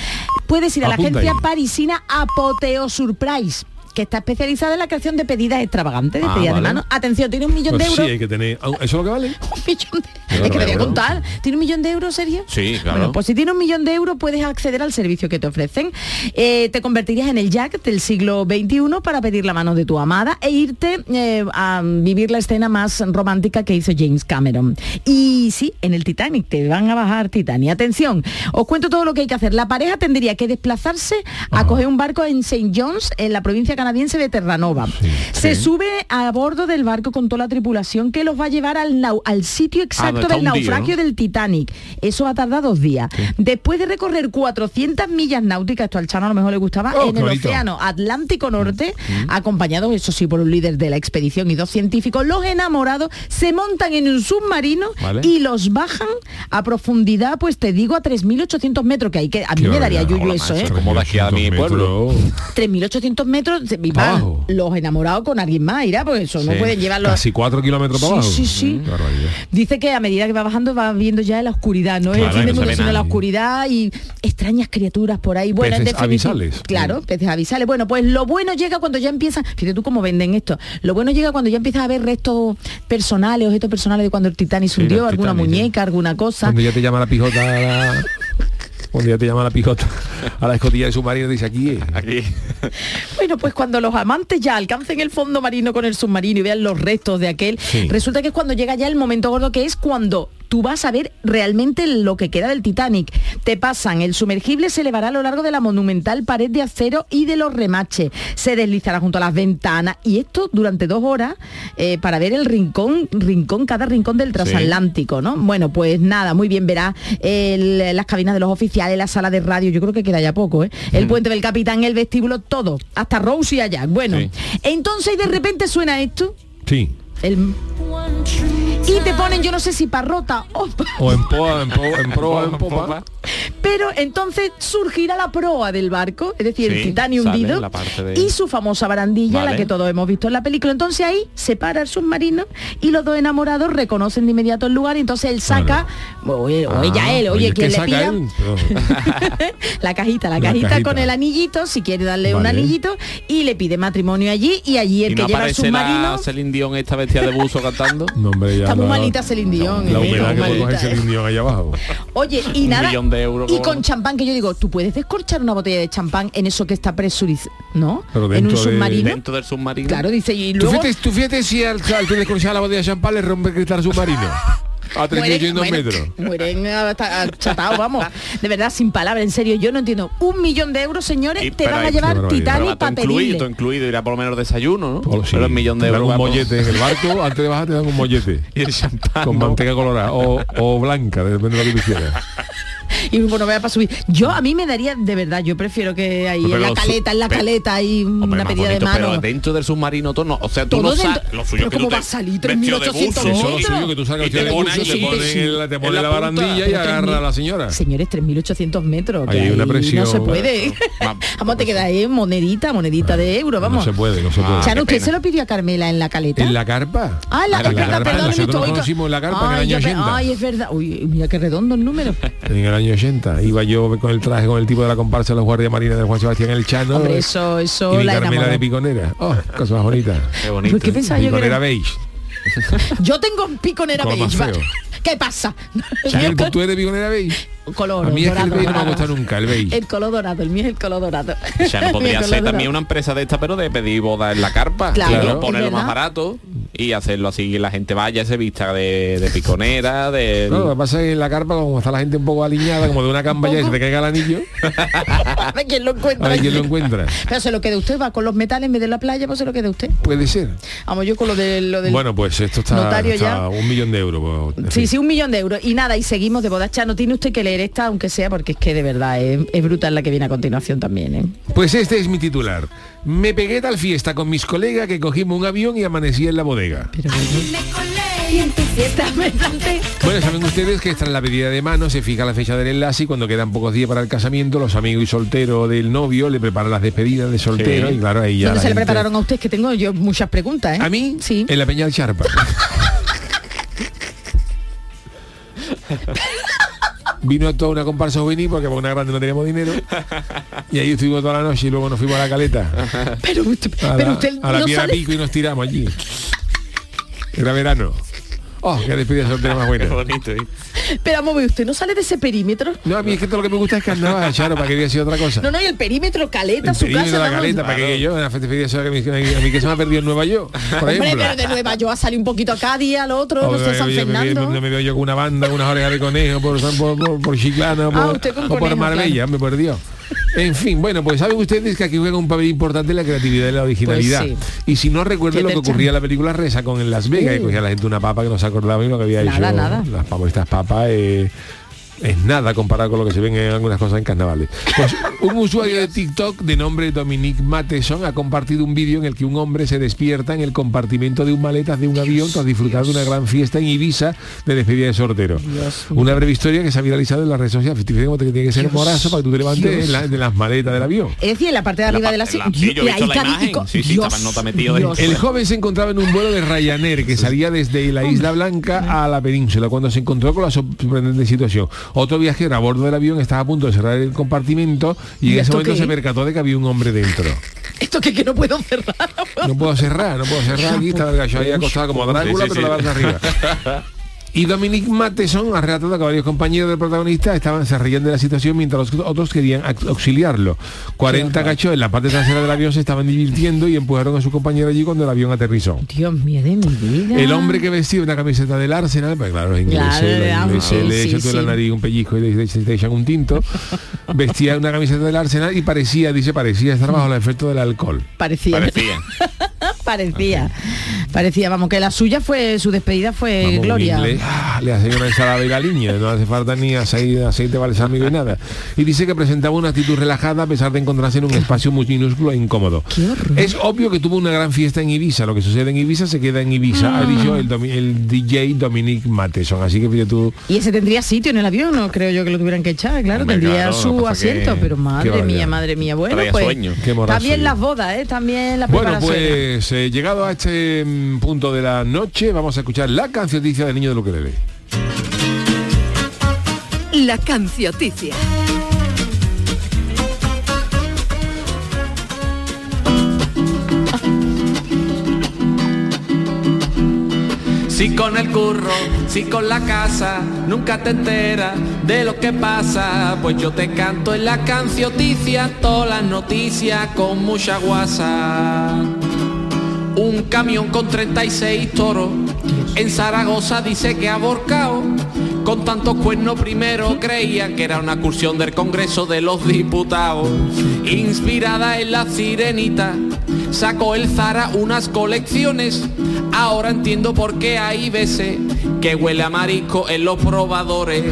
[SPEAKER 3] puedes ir a la agencia
[SPEAKER 2] ahí.
[SPEAKER 3] parisina Apoteo Surprise que está especializada en la creación de pedidas extravagantes, de
[SPEAKER 7] Ah,
[SPEAKER 3] pedidas de mano. Atención, tiene un millón
[SPEAKER 2] Pues
[SPEAKER 3] de
[SPEAKER 2] sí,
[SPEAKER 3] euros.
[SPEAKER 2] hay que tener... ¿Eso es lo que vale?
[SPEAKER 3] Un millón de... Es que le voy a contar. ¿Tiene un millón de euros, Sergio?
[SPEAKER 7] Sí, claro.
[SPEAKER 3] Bueno, pues si tiene un millón de euros puedes acceder al servicio que te ofrecen. Eh, te convertirías en el Jack del siglo XXI para pedir la mano de tu amada e irte eh, a vivir la escena más romántica que hizo James Cameron. Y sí, en el Titanic te van a bajar Titanic. Atención, os cuento todo lo que hay que hacer. La pareja tendría que desplazarse a coger un barco en St. John's, en la provincia canadiense de Terranova. Se sube a bordo del barco con toda la tripulación que los va a llevar al, nau- al sitio exacto
[SPEAKER 7] está
[SPEAKER 3] del naufragio
[SPEAKER 7] ¿no?
[SPEAKER 3] del Titanic. Eso va a tardar dos días. Después de recorrer 400 millas náuticas, esto al Chano a lo mejor le gustaba,
[SPEAKER 2] Oh,
[SPEAKER 3] en el
[SPEAKER 2] bonito.
[SPEAKER 3] océano Atlántico Norte,
[SPEAKER 7] Mm.
[SPEAKER 3] acompañados, eso sí, por un líder de la expedición y dos científicos, los enamorados se montan en un submarino
[SPEAKER 7] Vale.
[SPEAKER 3] y los bajan a profundidad, pues te digo, a 3.800 metros, que hay que a mí
[SPEAKER 2] Qué
[SPEAKER 3] me daría
[SPEAKER 2] barbaridad.
[SPEAKER 3] yuyu
[SPEAKER 7] Hola,
[SPEAKER 3] eso, ¿eh?
[SPEAKER 7] macho. Como de aquí a mi
[SPEAKER 2] 3.800
[SPEAKER 7] pueblo.
[SPEAKER 2] metros.
[SPEAKER 3] 3.800 metros, los enamorados con alguien más, irá, porque eso no pueden llevarlos.
[SPEAKER 2] Casi cuatro kilómetros para
[SPEAKER 3] Sí,
[SPEAKER 2] abajo.
[SPEAKER 3] sí, sí.
[SPEAKER 2] Mm.
[SPEAKER 3] Dice que a medida que va bajando va viendo ya la oscuridad, no es el fin del mundo, sino la oscuridad y extrañas criaturas por ahí. Bueno, en
[SPEAKER 2] Peces avisales.
[SPEAKER 3] Claro, peces avisales. Bueno, pues lo bueno llega cuando ya empiezan, fíjate tú cómo venden esto. Lo bueno llega cuando ya empiezas a ver restos personales, objetos personales de cuando el Titanic se hundió, alguna
[SPEAKER 7] Titanic,
[SPEAKER 3] muñeca, alguna cosa.
[SPEAKER 2] Cuando ya te llama la pijota la... Cuando ya te llama la pijota a la escotilla del submarino dice aquí.
[SPEAKER 7] Aquí.
[SPEAKER 3] Bueno, pues cuando los amantes ya alcancen el fondo marino con el submarino y vean los restos de aquel,
[SPEAKER 2] Sí.
[SPEAKER 3] resulta que es cuando llega ya el momento gordo que es cuando tú vas a ver realmente lo que queda del Titanic. Te pasan, el sumergible se elevará a lo largo de la monumental pared de acero y de los remaches. Se deslizará junto a las ventanas y esto durante dos horas eh, para ver el rincón, rincón, cada rincón del transatlántico, ¿no? Bueno, pues nada, muy bien verás las cabinas de los oficiales, la sala de radio, yo creo que queda ya poco, ¿eh? El puente del capitán, el vestíbulo, todo, hasta Rose y allá. Bueno,
[SPEAKER 7] Sí.
[SPEAKER 3] entonces de repente suena esto.
[SPEAKER 2] Sí.
[SPEAKER 3] El... Y te ponen, yo no sé si parrota o...
[SPEAKER 2] O en poa, en, po- en proa, en popa.
[SPEAKER 3] Pero entonces surgirá la proa del barco, es decir, el
[SPEAKER 7] Sí,
[SPEAKER 3] Titanic
[SPEAKER 7] sale
[SPEAKER 3] hundido,
[SPEAKER 7] de-
[SPEAKER 3] y su famosa barandilla, la que todos hemos visto en la película. Entonces ahí se para el submarino y los dos enamorados reconocen de inmediato el lugar y entonces él saca, o, o ella él, oye,
[SPEAKER 2] Oye,
[SPEAKER 3] quien
[SPEAKER 2] ¿qué
[SPEAKER 3] le pida la cajita, la,
[SPEAKER 2] La
[SPEAKER 3] cajita,
[SPEAKER 2] cajita.
[SPEAKER 3] con el anillito, si quiere darle un anillito, y le pide matrimonio allí y allí el
[SPEAKER 7] y
[SPEAKER 3] que
[SPEAKER 7] no
[SPEAKER 3] lleva el submarino.
[SPEAKER 7] la Celine Dion esta bestia de buzo cantando.
[SPEAKER 2] No, hombre, ya
[SPEAKER 3] Está muy
[SPEAKER 2] la-
[SPEAKER 3] malita Celine Dion,
[SPEAKER 2] La
[SPEAKER 3] eh,
[SPEAKER 2] humedad que puede
[SPEAKER 3] malita,
[SPEAKER 2] coger
[SPEAKER 3] eh.
[SPEAKER 2] Celine Dion ahí abajo.
[SPEAKER 3] Oye, y
[SPEAKER 7] Un
[SPEAKER 3] nada.
[SPEAKER 7] millón de euros,
[SPEAKER 3] y
[SPEAKER 7] ¿cómo
[SPEAKER 3] con
[SPEAKER 7] no?
[SPEAKER 3] champán, que yo digo, tú puedes descorchar una botella de champán en eso que está presurizado, ¿no?
[SPEAKER 2] Pero
[SPEAKER 3] en un
[SPEAKER 2] dentro de-
[SPEAKER 3] submarino.
[SPEAKER 7] Dentro del submarino.
[SPEAKER 3] Claro, dice, y
[SPEAKER 2] ¿Tú
[SPEAKER 3] luego...
[SPEAKER 2] fíjate, tú fíjate si al, descorchar la botella de champán le rompe el cristal submarino. A 3.800
[SPEAKER 3] mueren-
[SPEAKER 2] metros.
[SPEAKER 3] Mueren achatados, vamos. De verdad, sin palabras, en serio, yo no entiendo. Un millón de euros, señores,
[SPEAKER 7] Y-
[SPEAKER 3] te van a llevar. Titanic para
[SPEAKER 7] incluido, incluido, irá por lo menos desayuno, ¿no?
[SPEAKER 2] Oh, sí.
[SPEAKER 7] Pero el millón de euros.
[SPEAKER 2] un
[SPEAKER 7] por-
[SPEAKER 2] mollete en el barco, antes de bajar te dan un mollete.
[SPEAKER 7] Y el champán.
[SPEAKER 2] Con
[SPEAKER 7] ¿no?
[SPEAKER 2] manteca colorada o, o blanca, depende de lo que tú quieras.
[SPEAKER 3] Y bueno, vaya para subir. Yo a mí me daría, de verdad, yo prefiero que ahí
[SPEAKER 7] Pero
[SPEAKER 3] en la caleta, en la caleta, hay una pedida de mano.
[SPEAKER 7] Pero dentro del submarino todo no. O sea, tú no sabes. Lo suyo que tú
[SPEAKER 3] ¿cómo
[SPEAKER 7] te
[SPEAKER 3] va a salir
[SPEAKER 7] vestido de
[SPEAKER 3] 3.800
[SPEAKER 7] buzo,
[SPEAKER 2] Si eso es lo
[SPEAKER 3] metros?
[SPEAKER 2] suyo que tú salgas
[SPEAKER 7] Y te
[SPEAKER 2] vestido de te pones
[SPEAKER 7] sí,
[SPEAKER 2] en la, barandilla y agarra a
[SPEAKER 3] 3.000
[SPEAKER 2] la señora.
[SPEAKER 3] Señores, 3.800 metros.
[SPEAKER 2] hay una presión.
[SPEAKER 3] No se puede.
[SPEAKER 7] Va-
[SPEAKER 3] vamos, te queda ahí monedita, monedita de euro,
[SPEAKER 2] No
[SPEAKER 3] vamos.
[SPEAKER 2] se puede, no se
[SPEAKER 7] Ah,
[SPEAKER 2] puede.
[SPEAKER 3] ¿usted se lo pidió a Carmela en la caleta?
[SPEAKER 2] ¿En la carpa?
[SPEAKER 3] Ah, en la, carpa, perdón,
[SPEAKER 2] en la carpa en el
[SPEAKER 3] Ay,
[SPEAKER 2] año
[SPEAKER 3] yo pe-
[SPEAKER 2] 80.
[SPEAKER 3] Ay, es verdad. Uy, mira qué redondo el número.
[SPEAKER 2] En el año años 80. Iba yo con el traje, con el tipo de la comparsa de los guardias marines de Juan Sebastián El Chano.
[SPEAKER 3] Hombre, eso, eso
[SPEAKER 2] y mi
[SPEAKER 3] la
[SPEAKER 2] Carmela
[SPEAKER 3] enamoró.
[SPEAKER 2] de piconera. Oh, cosa más bonita.
[SPEAKER 8] Qué bonito.
[SPEAKER 3] ¿Por qué pensaba yo que
[SPEAKER 2] Piconera
[SPEAKER 3] era-
[SPEAKER 2] beige.
[SPEAKER 3] Yo tengo un piconera beige. ¿Qué pasa?
[SPEAKER 2] Chanel, ¿Tú eres piconera beige?
[SPEAKER 3] color
[SPEAKER 2] A mí es que el
[SPEAKER 3] dorado,
[SPEAKER 2] beige no me
[SPEAKER 3] dorado.
[SPEAKER 2] gusta nunca, el beige.
[SPEAKER 3] El color dorado, el mío es el color dorado.
[SPEAKER 8] Ya no
[SPEAKER 3] El
[SPEAKER 8] podría ser
[SPEAKER 3] dorado.
[SPEAKER 8] también una empresa de esta, pero de pedir boda en la carpa.
[SPEAKER 3] Claro,
[SPEAKER 8] Claro, ponerlo más barato y hacerlo así que la gente vaya, se vista de, de piconera, de...
[SPEAKER 2] No, lo que pasa es que en la carpa, como está la gente un poco alineada, como de una camba ya y se te caiga el anillo,
[SPEAKER 3] A ver quién lo encuentra.
[SPEAKER 2] a ver quién lo encuentra.
[SPEAKER 3] Pero se lo queda usted, va con los metales en vez de la playa, pues se lo queda usted.
[SPEAKER 2] Puede ser.
[SPEAKER 3] Vamos, yo con lo, de, lo del...
[SPEAKER 2] Bueno, pues esto está,
[SPEAKER 3] notario
[SPEAKER 2] está
[SPEAKER 3] ya.
[SPEAKER 2] un millón de euros. pues, en
[SPEAKER 3] Sí,
[SPEAKER 2] fin.
[SPEAKER 3] Sí, un millón de euros. Y nada, y seguimos de bodas. Chano, tiene usted que leer esta, aunque sea, porque es que de verdad es, es brutal la que viene a continuación también, ¿eh?
[SPEAKER 2] Pues este es mi titular. Me pegué tal fiesta con mis colegas que cogimos un avión y amanecí en la bodega.
[SPEAKER 3] Pero.
[SPEAKER 2] Bueno, saben ustedes que tras la pedida de mano se fija la fecha del enlace y cuando quedan pocos días para el casamiento, los amigos y solteros del novio le preparan las despedidas de soltero
[SPEAKER 8] Sí.
[SPEAKER 2] y claro, ahí ya
[SPEAKER 3] ¿Dónde
[SPEAKER 2] la
[SPEAKER 3] se le
[SPEAKER 2] gente-
[SPEAKER 3] prepararon a usted? Que tengo yo muchas preguntas, ¿eh?
[SPEAKER 2] ¿A mí?
[SPEAKER 3] Sí.
[SPEAKER 2] En la Peña del Charpa. Vino toda una comparsa juvenil porque por una grande no teníamos dinero. Y ahí estuvimos toda la noche y luego nos fuimos a la caleta.
[SPEAKER 3] Pero usted,
[SPEAKER 2] A
[SPEAKER 3] pero
[SPEAKER 2] la,
[SPEAKER 3] usted
[SPEAKER 2] a la
[SPEAKER 3] no
[SPEAKER 2] piedra
[SPEAKER 3] sale...
[SPEAKER 2] pico y nos tiramos allí. Era verano. Oh, qué despedida soltera más buena.
[SPEAKER 8] Qué bonito, ¿eh?
[SPEAKER 3] Pero vamos usted no sale de ese perímetro.
[SPEAKER 2] No, a mí es que todo lo que me gusta es carnaval, Charo, para que diga así otra cosa.
[SPEAKER 3] No, no, y el perímetro, caleta,
[SPEAKER 2] el
[SPEAKER 3] su
[SPEAKER 2] perímetro
[SPEAKER 3] casa.
[SPEAKER 2] de la
[SPEAKER 3] vamos.
[SPEAKER 2] caleta, para que yo, en la despedida sola que me- a mí que se me ha perdido en Nueva York, por
[SPEAKER 3] Hombre,
[SPEAKER 2] ejemplo.
[SPEAKER 3] pero de Nueva York a salir un poquito a Cádiz, al otro, no
[SPEAKER 2] O
[SPEAKER 3] sé,
[SPEAKER 2] me-
[SPEAKER 3] San
[SPEAKER 2] yo- me-
[SPEAKER 3] Fernando.
[SPEAKER 2] No me veo yo con una banda, con unas orejas de conejo por, por, por, por Chiclana o
[SPEAKER 3] Ah,
[SPEAKER 2] por, o por Marbella, me por Dios. En fin, bueno, pues saben ustedes que aquí juega un papel importante la creatividad y la originalidad.
[SPEAKER 3] Pues
[SPEAKER 2] Y si no recuerdo lo que ocurría en la película Reza con en Las Vegas, y cogía la gente una papa que no se acordaba y lo que había
[SPEAKER 3] Nada,
[SPEAKER 2] hecho
[SPEAKER 3] nada.
[SPEAKER 2] las papas, estas papas eh, es nada comparado con lo que se ven en algunas cosas en carnavales. Pues un usuario de TikTok de nombre Dominique Mateson ha compartido un vídeo en el que un hombre se despierta en el compartimento de un maletas de un avión tras disfrutar de una gran fiesta en Ibiza de despedida de sortero. Una breve historia que se ha viralizado en las redes sociales. Fíjate te tiene que ser morazo para que tú te levantes en la- de las maletas del avión.
[SPEAKER 3] Es decir, en la parte de arriba de la silla. ahí
[SPEAKER 8] la de-
[SPEAKER 3] Dios.
[SPEAKER 2] El joven se encontraba en un vuelo de Ryanair que salía desde la Isla Blanca a la península cuando se encontró con la sorprendente situación. Otro viajero a bordo del avión estaba a punto de cerrar el compartimento y,
[SPEAKER 3] ¿Y
[SPEAKER 2] en ese momento
[SPEAKER 3] qué?
[SPEAKER 2] se percató de que había un hombre dentro.
[SPEAKER 3] Esto que, que no puedo cerrar.
[SPEAKER 2] No puedo cerrar, no puedo cerrar. Aquí estaba el gallo ahí acostado como Drácula,
[SPEAKER 8] Sí, sí,
[SPEAKER 2] pero la barra arriba. Y Dominic Mateson ha relatado que varios compañeros del protagonista estaban se reían de la situación mientras los otros querían au- auxiliarlo. 40 cachos en la parte trasera del avión se estaban divirtiendo y empujaron a su compañero allí cuando el avión aterrizó.
[SPEAKER 3] Dios mío de mi vida.
[SPEAKER 2] El hombre que vestía una camiseta del Arsenal, pues claro, los ingleses,
[SPEAKER 3] Claro,
[SPEAKER 2] los ingleses
[SPEAKER 3] sí,
[SPEAKER 2] le
[SPEAKER 3] sí,
[SPEAKER 2] echan en
[SPEAKER 3] sí.
[SPEAKER 2] la nariz un pellizco y le, le- echan un tinto, vestía una camiseta del Arsenal y parecía, dice, parecía estar bajo el efecto del alcohol.
[SPEAKER 3] Parecía.
[SPEAKER 8] Parecía.
[SPEAKER 3] Parecía. Parecía, vamos, que la suya fue, su despedida fue
[SPEAKER 2] Vamos,
[SPEAKER 3] Gloria.
[SPEAKER 2] inglés, ah, le hace una ensalada de galiña, no hace falta ni aceite, aceite balsámico y nada. Y dice que presentaba una actitud relajada a pesar de encontrarse en un espacio muy minúsculo e incómodo. Es obvio que tuvo una gran fiesta en Ibiza. Lo que sucede en Ibiza se queda en Ibiza, ha
[SPEAKER 3] Mm.
[SPEAKER 2] dicho el, DJ Dominic Mateson. Así que fíjate tú,
[SPEAKER 3] Y ese tendría sitio en el avión, no creo yo que lo tuvieran que echar, claro,
[SPEAKER 8] Hombre,
[SPEAKER 3] tendría
[SPEAKER 8] claro,
[SPEAKER 3] su asiento,
[SPEAKER 8] que-
[SPEAKER 3] pero madre mía, madre mía, bueno, pues también las bodas, ¿eh? también la
[SPEAKER 2] Bueno,
[SPEAKER 3] preparación.
[SPEAKER 2] pues eh, llegado a este mm, punto de la noche, vamos a escuchar la cancioticia del niño de Ukelele.
[SPEAKER 5] La cancioticia.
[SPEAKER 7] Si con el curro, si con la casa, nunca te enteras de lo que pasa. Pues yo te canto en la cancioticia todas las noticias con mucha guasa. Un camión con 36 toros en Zaragoza dice que ha borcado. Con tantos cuernos primero creía que era una cursión del Congreso de los Diputados. Inspirada en la sirenita, sacó el Zara unas colecciones. Ahora entiendo por qué hay veces que huele a marisco en los probadores.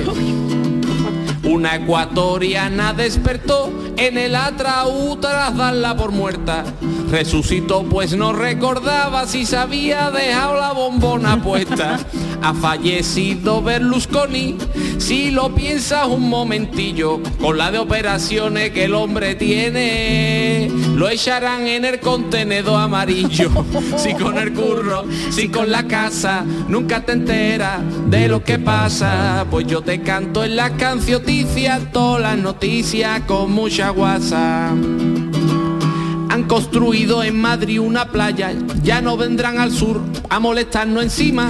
[SPEAKER 7] Una ecuatoriana despertó en el atraúd tras darla por muerta. Resucitó pues no recordaba si se había dejado la bombona puesta. Ha fallecido Berlusconi, si lo piensas un momentillo, con la de operaciones que el hombre tiene, lo echarán en el contenedor amarillo. Si con el curro, si con la casa, nunca te enteras de lo que pasa, pues yo te canto en la canción
[SPEAKER 9] noticias, todas las noticias con mucha guasa. Han construido en Madrid una playa, ya no vendrán al sur a molestarnos encima.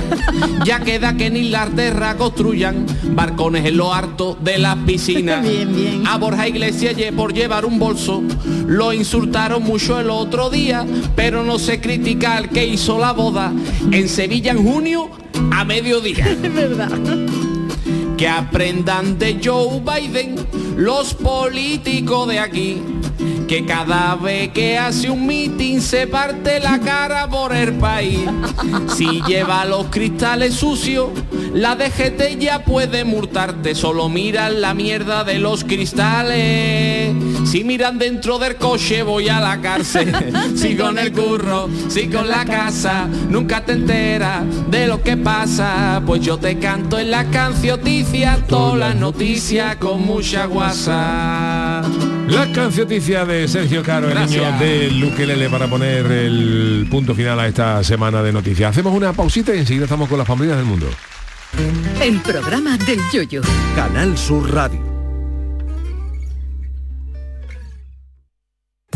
[SPEAKER 9] Ya queda que ni la terra construyan barcones en lo harto de las piscinas.
[SPEAKER 3] Bien, bien.
[SPEAKER 9] A Borja Iglesias por llevar un bolso lo insultaron mucho el otro día, pero no se critica al que hizo la boda en Sevilla en junio a mediodía.
[SPEAKER 3] Es verdad.
[SPEAKER 9] Que aprendan de Joe Biden los políticos de aquí. Que cada vez que hace un meeting se parte la cara por el país. Si lleva los cristales sucios, la DGT ya puede multarte. Solo miran la mierda de los cristales. Si miran dentro del coche voy a la cárcel. Si con el curro, si con la casa, nunca te enteras de lo que pasa. Pues yo te canto en la cancioticias, todas las noticias con mucha guasa.
[SPEAKER 2] La cancioticia de Sergio Caro, el niño de Luquelele, para poner el punto final a esta semana de noticias. Hacemos una pausita y enseguida estamos con las familias del mundo.
[SPEAKER 5] El programa del yoyo.
[SPEAKER 4] Canal Sur Radio.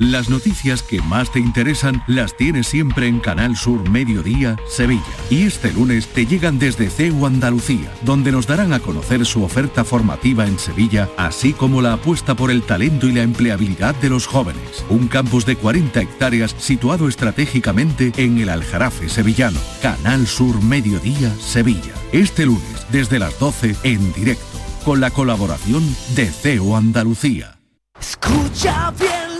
[SPEAKER 10] Las noticias que más te interesan las tienes siempre en Canal Sur Mediodía, Sevilla. Y este lunes te llegan desde CEU Andalucía, donde nos darán a conocer su oferta formativa en Sevilla, así como la apuesta por el talento y la empleabilidad de los jóvenes. Un campus de 40 hectáreas situado estratégicamente en el Aljarafe sevillano. Canal Sur Mediodía, Sevilla. Este lunes, desde las 12, en directo, con la colaboración de CEU Andalucía.
[SPEAKER 11] Escucha bien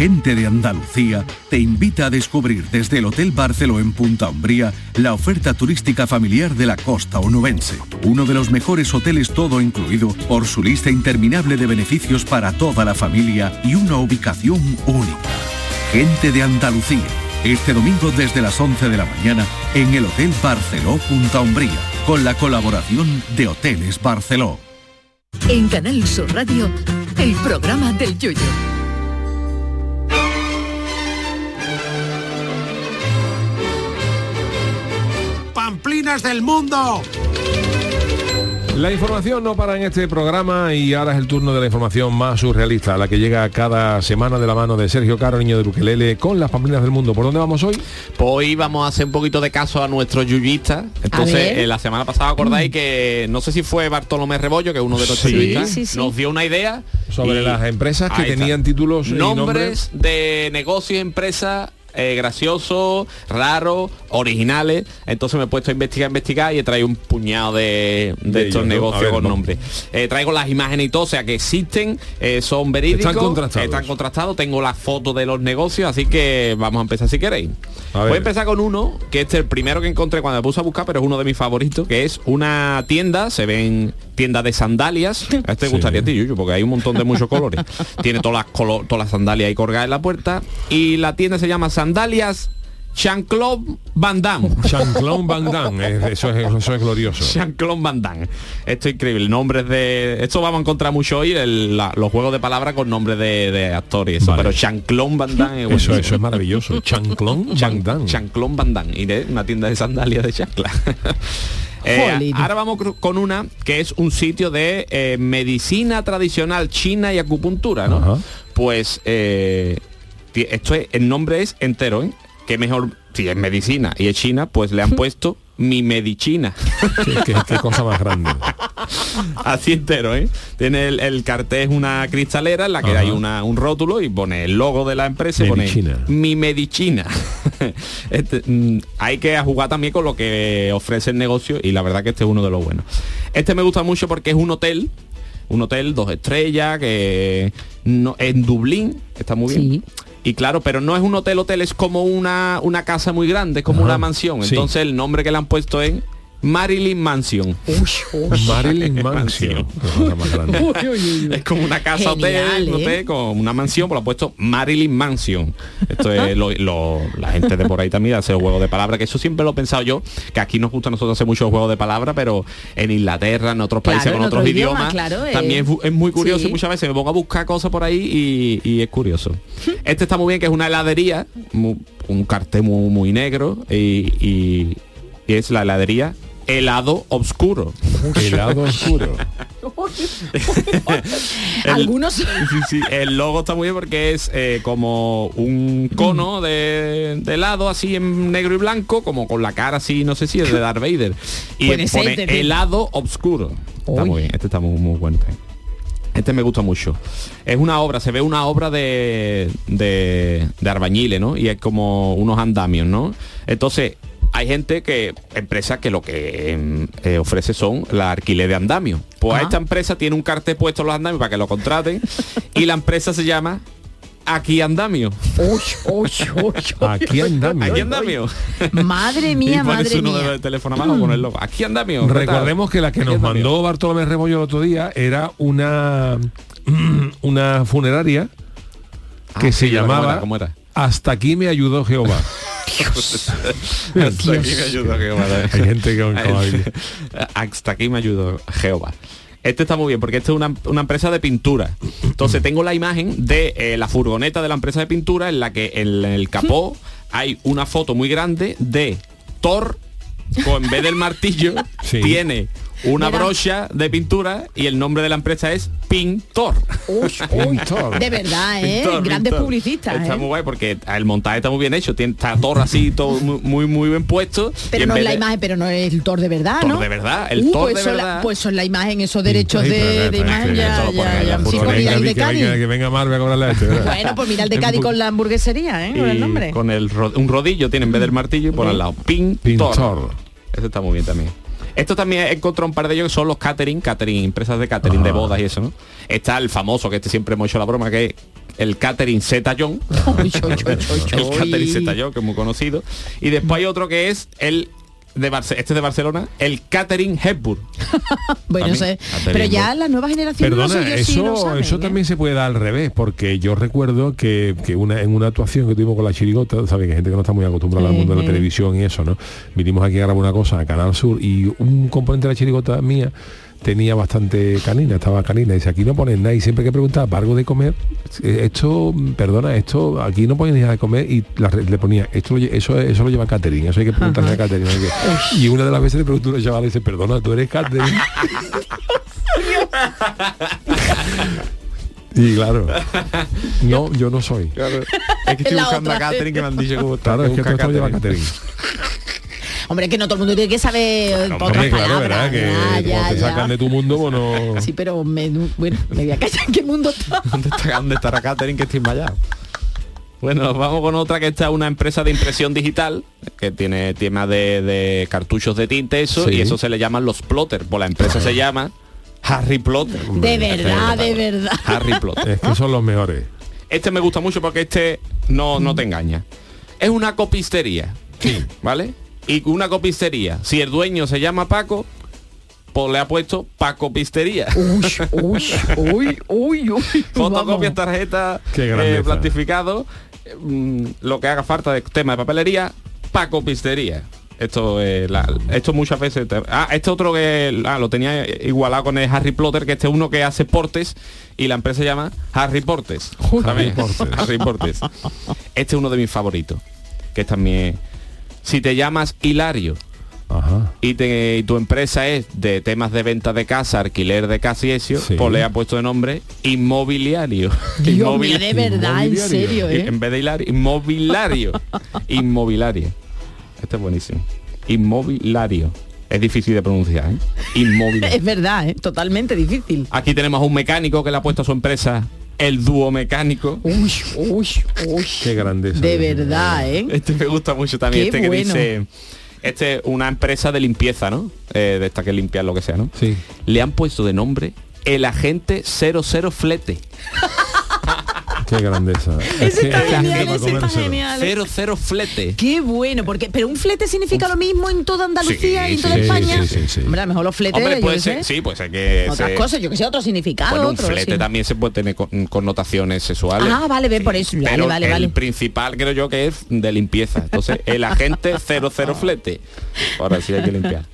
[SPEAKER 10] Gente de Andalucía te invita a descubrir desde el Hotel Barceló en Punta Umbría la oferta turística familiar de la costa onubense. Uno de los mejores hoteles todo incluido por su lista interminable de beneficios para toda la familia y una ubicación única. Gente de Andalucía. Este domingo desde las 11 de la mañana en el Hotel Barceló Punta Umbría con la colaboración de Hoteles Barceló.
[SPEAKER 5] En Canal Sur Radio, el programa del yoyo.
[SPEAKER 12] Del mundo.
[SPEAKER 2] La información no para en este programa y ahora es el turno de la información más surrealista, la que llega cada semana de la mano de Sergio Caro, niño de Bukelele, con las pamplinas del mundo. ¿Por dónde vamos hoy?
[SPEAKER 7] Pues hoy vamos a hacer un poquito de caso a nuestro yuyista. Entonces, eh, la semana pasada acordáis que no sé si fue Bartolomé Rebollo, que es uno de nuestros
[SPEAKER 2] Sí.
[SPEAKER 7] yuyistas,
[SPEAKER 2] Sí, sí.
[SPEAKER 7] nos dio una idea
[SPEAKER 2] Sobre las empresas que tenían títulos y
[SPEAKER 7] nombres,
[SPEAKER 2] nombres.
[SPEAKER 7] de negocios y empresas eh, graciosos, raros, originales. Entonces me he puesto a investigar, investigar y he traído un puñado de, de
[SPEAKER 2] De
[SPEAKER 7] estos negocios
[SPEAKER 2] ver,
[SPEAKER 7] con
[SPEAKER 2] ¿no?
[SPEAKER 7] nombres. Eh, traigo las imágenes y todo, o sea que existen, eh, son verídicos,
[SPEAKER 2] Están contrastados.
[SPEAKER 7] están contrastados, tengo las fotos de los negocios, así que vamos a empezar si queréis. Voy a empezar con uno, que este es el primero que encontré cuando me puse a buscar, pero es uno de mis favoritos, que es una tienda, se ven tiendas de sandalias. A este te
[SPEAKER 2] Sí.
[SPEAKER 7] gustaría a ti, Yuyu, porque hay un montón de muchos colores. Tiene todas las, colo- todas las sandalias ahí colgadas en la puerta. Y la tienda se llama Sandalias Jean-Claude Van Damme.
[SPEAKER 2] Jean-Claude Van Damme, eso, es, eso es glorioso.
[SPEAKER 7] Jean-Claude Van Damme. Esto es increíble. Nombres de. Esto vamos a encontrar mucho hoy, el- la- los juegos de palabras con nombres de, de actores. y Eso,
[SPEAKER 2] Vale.
[SPEAKER 7] pero Jean-Claude Van Damme es
[SPEAKER 2] Eso, eso es maravilloso. Jean-Claude Van Damme.
[SPEAKER 7] Chanclón Van Damme y de una tienda de sandalias de chancla. Eh, ahora vamos con una que es un sitio de eh, medicina tradicional china y acupuntura, ¿no?
[SPEAKER 2] Ajá.
[SPEAKER 7] Pues eh, esto es, el nombre es entero, ¿eh? Que mejor, si es medicina y es china, pues le han puesto mi medicina.
[SPEAKER 2] qué, qué- qué cosa más grande.
[SPEAKER 7] Así entero, ¿eh? Tiene el, el cartel es una cristalera en la que
[SPEAKER 2] Ajá.
[SPEAKER 7] hay una, un rótulo y pone el logo de la empresa y pone mi medicina. Este, mm, hay que jugar también con lo que ofrece el negocio y la verdad que este es uno de los buenos. Este me gusta mucho porque es un hotel, un hotel dos estrellas que no, en Dublín está muy bien.
[SPEAKER 3] Sí.
[SPEAKER 7] Y claro, pero no es un hotel, hotel, es como una, una casa muy grande, es como
[SPEAKER 2] Ajá,
[SPEAKER 7] una mansión.
[SPEAKER 2] sí.
[SPEAKER 7] Entonces el nombre que le han puesto es Marilyn Mansion.
[SPEAKER 2] Marilyn Mansion.
[SPEAKER 7] Es como una casa
[SPEAKER 3] Genial,
[SPEAKER 7] hotel,
[SPEAKER 3] ¿eh?
[SPEAKER 7] con una mansión, pues lo puesto Marilyn Mansion. Esto es lo, lo- la gente de por ahí también hace juegos de palabras, que eso siempre lo he pensado yo, que aquí nos gusta a nosotros hacer muchos juegos de palabras, pero en Inglaterra, en otros
[SPEAKER 3] Claro,
[SPEAKER 7] países con otros idiomas,
[SPEAKER 3] claro, eh.
[SPEAKER 7] también es, muy curioso
[SPEAKER 3] Sí.
[SPEAKER 7] y muchas veces me pongo a buscar cosas por ahí y, y es curioso. Este está muy bien, que es una heladería, un cartel muy, muy negro y, y- y es la heladería helado oscuro.
[SPEAKER 2] Helado oscuro.
[SPEAKER 7] El-
[SPEAKER 3] Algunos
[SPEAKER 7] Sí, sí, el logo está muy bien porque es eh, como un cono de, de helado así en negro y blanco, como con la cara así, no sé si es de Darth Vader. Y pone helado oscuro. Está
[SPEAKER 3] Uy.
[SPEAKER 7] muy bien, este está muy, muy bueno. Este me gusta mucho. Es una obra, se ve una obra de, de, de Arbañiles, ¿no? Y es como unos andamios, ¿no? Entonces, hay gente que, empresas que lo que em, eh, ofrece son la alquiler de andamios. Pues
[SPEAKER 3] Ah.
[SPEAKER 7] esta empresa tiene un cartel puesto en los andamios para que lo contraten y la empresa se llama Aquí Andamio.
[SPEAKER 3] Uy, uy, uy, uy.
[SPEAKER 2] Aquí andamos.
[SPEAKER 7] Aquí Andamio.
[SPEAKER 3] Madre
[SPEAKER 7] y
[SPEAKER 3] mía,
[SPEAKER 7] pones
[SPEAKER 3] madre mía.
[SPEAKER 7] de teléfono abajo con el logo. Aquí Andamio.
[SPEAKER 2] Recordemos que la que
[SPEAKER 7] Aquí
[SPEAKER 2] nos
[SPEAKER 7] Andamio.
[SPEAKER 2] mandó Bartolomé Rebollo el otro día era una una funeraria que
[SPEAKER 7] Ah,
[SPEAKER 2] se
[SPEAKER 7] sí, ¿cómo
[SPEAKER 2] llamaba
[SPEAKER 7] era? ¿Cómo era?
[SPEAKER 2] Hasta aquí me ayudó Jehová.
[SPEAKER 7] Hasta aquí me ayudó Jehová.
[SPEAKER 2] Hay gente que.
[SPEAKER 7] Hasta aquí me ayudó Jehová. Este está muy bien porque este es una, una empresa de pintura. Entonces tengo la imagen de eh, la furgoneta de la empresa de pintura en la que en el capó hay una foto muy grande de Thor con en vez del martillo
[SPEAKER 2] Sí.
[SPEAKER 7] tiene una
[SPEAKER 3] Mira.
[SPEAKER 7] brocha de pintura y el nombre de la empresa es Pintor.
[SPEAKER 2] Pintor.
[SPEAKER 3] De verdad, ¿eh?
[SPEAKER 7] Pintor,
[SPEAKER 3] Grandes
[SPEAKER 7] pintor.
[SPEAKER 3] publicistas,
[SPEAKER 7] Está
[SPEAKER 3] ¿eh?
[SPEAKER 7] muy guay porque el montaje está muy bien hecho. Tiene, está Thor así, todo muy, muy, muy bien puesto.
[SPEAKER 3] Pero no es la
[SPEAKER 7] de-
[SPEAKER 3] imagen, pero no es el Thor de verdad,
[SPEAKER 7] Thor
[SPEAKER 3] ¿no?
[SPEAKER 7] de verdad, el
[SPEAKER 3] Uh,
[SPEAKER 7] Thor
[SPEAKER 3] pues
[SPEAKER 7] de
[SPEAKER 3] son la-
[SPEAKER 7] verdad.
[SPEAKER 3] pues son la imagen, esos derechos de, imagen ya, ya, ya. Sí,
[SPEAKER 7] furgoneta.
[SPEAKER 3] pues mira el de
[SPEAKER 2] que, venga,
[SPEAKER 3] Cádiz.
[SPEAKER 2] que venga Marve a cobrarle este. ¿verdad?
[SPEAKER 3] Bueno, pues mira el de Cádiz con la hamburguesería, ¿eh? Con el nombre.
[SPEAKER 7] con el un rodillo tiene en vez del martillo y por al lado Pintor.
[SPEAKER 2] Pintor.
[SPEAKER 7] Eso está muy bien también. Esto también he encontrado un par de ellos que son los catering, catering, empresas de catering de bodas y eso, ¿no? Está el famoso, que este siempre hemos hecho la broma, que es el catering Z John. El catering Z John, que es muy conocido. Y después hay otro que es el de Barce- este es de Barcelona, el catering Hepburn.
[SPEAKER 3] Bueno,
[SPEAKER 7] También,
[SPEAKER 3] sé. Pero ya
[SPEAKER 7] Hepburn.
[SPEAKER 3] las nuevas generaciones
[SPEAKER 2] Perdona,
[SPEAKER 3] no
[SPEAKER 2] eso,
[SPEAKER 3] si lo saben,
[SPEAKER 2] eso
[SPEAKER 3] ¿eh?
[SPEAKER 2] también se puede dar al revés, porque yo recuerdo que, que una, en una actuación que tuvimos con la chirigota, saben que gente que no está muy acostumbrada al mundo de la televisión y eso, ¿no? Vinimos aquí a grabar una cosa a Canal Sur y un componente de la chirigota mía tenía bastante canina, estaba canina, y dice, aquí no ponen nada, y siempre que preguntaba, ¿para algo de comer? Eh, Esto, perdona, esto, aquí no ponen nada de comer, y la le ponía, esto eso, eso lo lleva catering, eso hay que preguntarle a catering. Que- Y una de las veces le preguntó a una chavala y dice, perdona, tú eres catering. Y claro, no, yo no soy.
[SPEAKER 7] Claro. Es que estoy
[SPEAKER 3] La
[SPEAKER 7] buscando a
[SPEAKER 3] otra.
[SPEAKER 7] Catherine que me han dicho cómo está.
[SPEAKER 2] Claro, es que todo lleva
[SPEAKER 7] catering.
[SPEAKER 3] Hombre, que no todo el mundo tiene que saber otras
[SPEAKER 2] Hombre, claro,
[SPEAKER 3] palabras.
[SPEAKER 2] ¿verdad? Que
[SPEAKER 3] ya, ya,
[SPEAKER 2] como te
[SPEAKER 3] ya.
[SPEAKER 2] sacan de tu mundo, bueno...
[SPEAKER 3] Sí, pero me, bueno, me voy a callar en qué mundo está.
[SPEAKER 7] ¿Dónde, está, ¿Dónde estará Catherine que estoy vallado? Bueno, vamos con otra que está una empresa de impresión digital que tiene tema de, de cartuchos de tinte eso
[SPEAKER 2] Sí.
[SPEAKER 7] y eso se le llaman los plotter. Pues la empresa se llama Harry Plotter.
[SPEAKER 3] De verdad, de verdad.
[SPEAKER 7] Harry Plotter.
[SPEAKER 2] Es que son los mejores.
[SPEAKER 7] Este me gusta mucho porque este no, no te engaña. Es una copistería.
[SPEAKER 2] Sí.
[SPEAKER 7] ¿Vale? Y una copistería. Si el dueño se llama Paco, pues le ha puesto Paco Pistería.
[SPEAKER 3] Uy, uy, uy, uy, uy.
[SPEAKER 7] Fotocopias, tarjetas, eh, plastificado, eh, mm, lo que haga falta de tema de papelería, Paco Pistería. Esto, eh, la- esto muchas veces... te- ah, este otro que ah, lo tenía igualado con el Harry Potter, que este es uno que hace portes y la empresa se llama Harry Portes.
[SPEAKER 2] Harry Portes.
[SPEAKER 7] Harry Portes. Este es uno de mis favoritos, que es también... Si te llamas Hilario,
[SPEAKER 2] Ajá.
[SPEAKER 7] y, te- y tu empresa es de temas de venta de casa, alquiler de casa y eso, pues le ha puesto de nombre inmobiliario.
[SPEAKER 3] Dios mío, de verdad, en serio, ¿eh?
[SPEAKER 7] En vez de hilar, inmobiliario. inmobiliario. Este es buenísimo. Inmobiliario. Es difícil de pronunciar, ¿eh? Inmobiliario.
[SPEAKER 3] Es verdad, ¿eh? totalmente difícil.
[SPEAKER 7] Aquí tenemos a un mecánico que le ha puesto a su empresa el dúo mecánico.
[SPEAKER 3] Uy, uy, uy.
[SPEAKER 2] Qué grandeza.
[SPEAKER 3] De verdad, ¿eh?
[SPEAKER 7] Este me gusta mucho también.
[SPEAKER 3] Qué
[SPEAKER 7] este que
[SPEAKER 3] bueno.
[SPEAKER 7] dice. Este es una empresa de limpieza, ¿no? Eh, de esta que limpian lo que sea, ¿no? Sí. Le han puesto de nombre el agente 00 flete.
[SPEAKER 2] Qué grandeza.
[SPEAKER 3] Ese está genial, genial.
[SPEAKER 7] 00 flete.
[SPEAKER 3] Qué bueno, porque pero un flete significa lo mismo en toda Andalucía
[SPEAKER 7] Sí,
[SPEAKER 3] y en toda
[SPEAKER 7] sí,
[SPEAKER 3] España.
[SPEAKER 7] sí, sí, sí.
[SPEAKER 3] Hombre, a lo mejor los fletes,
[SPEAKER 7] Hombre, puede ser,
[SPEAKER 3] sé.
[SPEAKER 7] sí, pues hay que
[SPEAKER 3] Otras
[SPEAKER 7] ser-
[SPEAKER 3] cosas, yo que sé, otro significado,
[SPEAKER 7] Bueno, un
[SPEAKER 3] otro,
[SPEAKER 7] flete
[SPEAKER 3] sí.
[SPEAKER 7] también se puede tener con- connotaciones sexuales.
[SPEAKER 3] Ah, vale, ve por eso. Vale,
[SPEAKER 7] pero
[SPEAKER 3] vale,
[SPEAKER 7] el
[SPEAKER 3] vale.
[SPEAKER 7] principal creo yo que es de limpieza. Entonces, el agente 00 flete. Ahora sí hay que limpiar.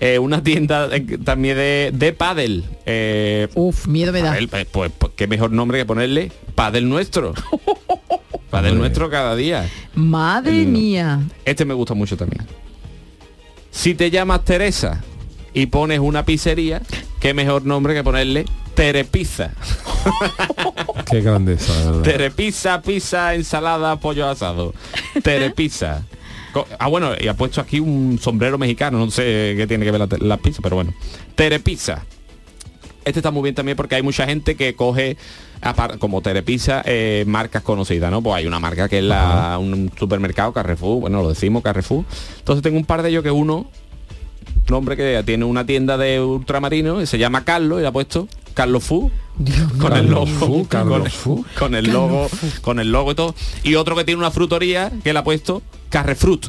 [SPEAKER 7] Eh, una tienda eh, también de, de pádel. Eh,
[SPEAKER 3] Uf, miedo me da.
[SPEAKER 7] pádel, pues, pues, pues, qué mejor nombre que ponerle pádel nuestro. Pádel nuestro cada día.
[SPEAKER 3] Madre mía.
[SPEAKER 7] Este me gusta mucho también. Si te llamas Teresa y pones una pizzería, qué mejor nombre que ponerle Terepizza.
[SPEAKER 2] Qué grandeza.
[SPEAKER 7] Terepizza, pizza, ensalada, pollo asado. Terepizza. Ah, bueno, y ha puesto aquí un sombrero mexicano, no sé qué tiene que ver la, pizza, pero bueno. Terepizza. Este está muy bien también porque hay mucha gente que coge como Terepizza eh, marcas conocidas, ¿no? Pues hay una marca que es la, un supermercado Carrefour, bueno, lo decimos Carrefour. Entonces tengo un par de ellos que uno, un hombre que tiene una tienda de ultramarino y se llama Carlos y le ha puesto Carlos Fu con el logo
[SPEAKER 2] Carlos Fu, Carlos
[SPEAKER 7] con,
[SPEAKER 2] Fu.
[SPEAKER 7] con el logo con el logo y todo y otro que tiene una frutoría que le ha puesto Carrefruit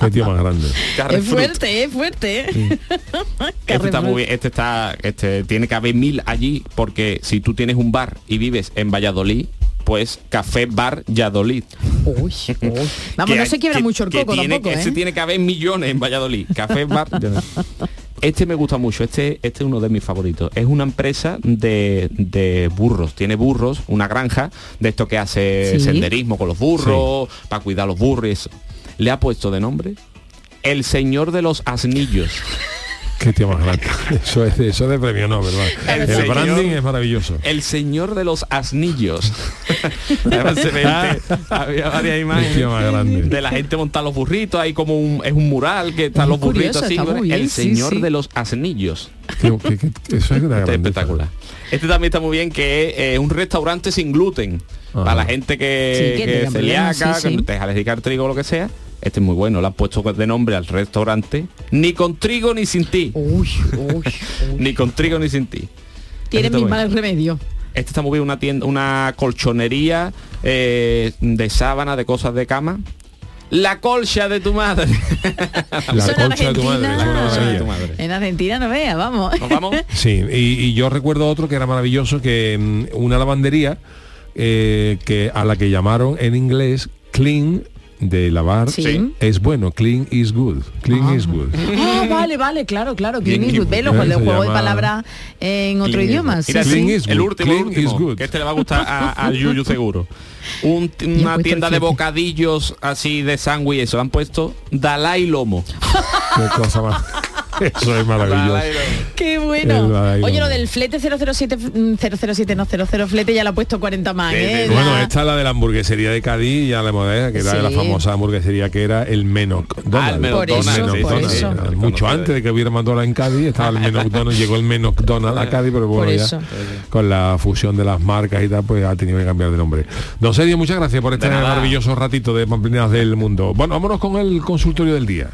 [SPEAKER 2] Qué tío más grande.
[SPEAKER 3] Es fuerte, es fuerte. ¿eh?
[SPEAKER 7] Este está muy bien, este está, este tiene que haber mil allí, porque si tú tienes un bar y vives en Valladolid, pues Café Bar Valladolid.
[SPEAKER 3] Uy, uy. Vamos, no se quiebra mucho el
[SPEAKER 7] que
[SPEAKER 3] coco
[SPEAKER 7] tiene,
[SPEAKER 3] tampoco,
[SPEAKER 7] que- ese
[SPEAKER 3] ¿eh?
[SPEAKER 7] tiene que haber millones en Valladolid. Café Bar. Este me gusta mucho, este, este es uno de mis favoritos. Es una empresa de, de burros, tiene burros, una granja de esto que hace
[SPEAKER 3] Sí.
[SPEAKER 7] senderismo con los burros, para cuidar los burros. Le ha puesto de nombre El Señor de los Asnillos.
[SPEAKER 2] Qué tío más grande. Eso es, eso es de premio Nobel, ¿verdad?
[SPEAKER 7] El
[SPEAKER 2] El,
[SPEAKER 7] señor-
[SPEAKER 2] branding es maravilloso.
[SPEAKER 7] El señor de los asnillos. Este- había varias imágenes
[SPEAKER 2] tío más grande.
[SPEAKER 7] de la gente montar los burritos, hay como un, es un mural que están los burritos así. el
[SPEAKER 3] sí,
[SPEAKER 7] señor
[SPEAKER 3] sí.
[SPEAKER 7] de los asnillos.
[SPEAKER 2] Qué- qué- qué- eso es
[SPEAKER 7] Este espectacular. Este también está muy bien, que es eh, un restaurante sin gluten.
[SPEAKER 2] Ajá.
[SPEAKER 7] Para la gente que,
[SPEAKER 3] Sí, que
[SPEAKER 7] que celíaca,
[SPEAKER 3] sí, sí.
[SPEAKER 7] que te deja al trigo o lo que sea. Este es muy bueno, le han puesto de nombre al restaurante. Ni con trigo ni sin ti.
[SPEAKER 3] Uy, uy.
[SPEAKER 7] Ni con trigo ni sin ti.
[SPEAKER 3] Tiene
[SPEAKER 7] Este muy
[SPEAKER 3] males remedios.
[SPEAKER 7] Este está muy bien, una tienda, una colchonería eh, de sábana, de cosas de cama. La colcha de tu madre.
[SPEAKER 2] La concha de tu madre.
[SPEAKER 3] Argentina-
[SPEAKER 2] es una
[SPEAKER 7] Colcha de tu madre.
[SPEAKER 3] En Argentina no vea, vamos.
[SPEAKER 7] ¿Nos vamos?
[SPEAKER 2] Sí, y, y yo recuerdo otro que era maravilloso, que mm, una lavandería eh, que a la que llamaron en inglés clean de lavar
[SPEAKER 3] Sí.
[SPEAKER 2] es bueno, clean is good, clean is good.
[SPEAKER 3] Ah, vale, vale, claro, claro. Clint Eastwood,
[SPEAKER 7] bien,
[SPEAKER 3] velo con el juego de
[SPEAKER 2] llama
[SPEAKER 3] palabras en otro
[SPEAKER 7] Clean
[SPEAKER 3] idioma.
[SPEAKER 7] is
[SPEAKER 3] Sí,
[SPEAKER 7] good. Mira,
[SPEAKER 3] sí.
[SPEAKER 2] Clean is
[SPEAKER 7] el
[SPEAKER 2] good,
[SPEAKER 7] último, el
[SPEAKER 2] clean is
[SPEAKER 7] último,
[SPEAKER 2] good.
[SPEAKER 7] que este le va a gustar a- al Yuyu seguro. Un, una tienda de bocadillos así de sándwich, eso han puesto Dalai Lomo.
[SPEAKER 2] Qué cosa más. Eso es maravilloso.
[SPEAKER 3] Qué bueno. Oye, lo del flete 007, mm, 007, no 00 flete ya lo ha puesto 40 más, ¿eh?
[SPEAKER 2] Bueno, esta es la de la hamburguesería de Cádiz, ya la modera, que era
[SPEAKER 3] Sí.
[SPEAKER 2] la famosa hamburguesería que era el Menoc
[SPEAKER 7] Ah, el
[SPEAKER 2] Donald.
[SPEAKER 7] Menoc.
[SPEAKER 2] Era Mucho antes de que hubiera McDonald's en Cádiz, estaba el Menoc Donald, llegó el Menoc Donald a Cádiz, pero bueno, ya con la fusión de las marcas y tal, pues ha tenido que cambiar de nombre. Don Sergio, muchas gracias por este maravilloso ratito de Pamplinas del Mundo. Bueno, vámonos con el consultorio del día.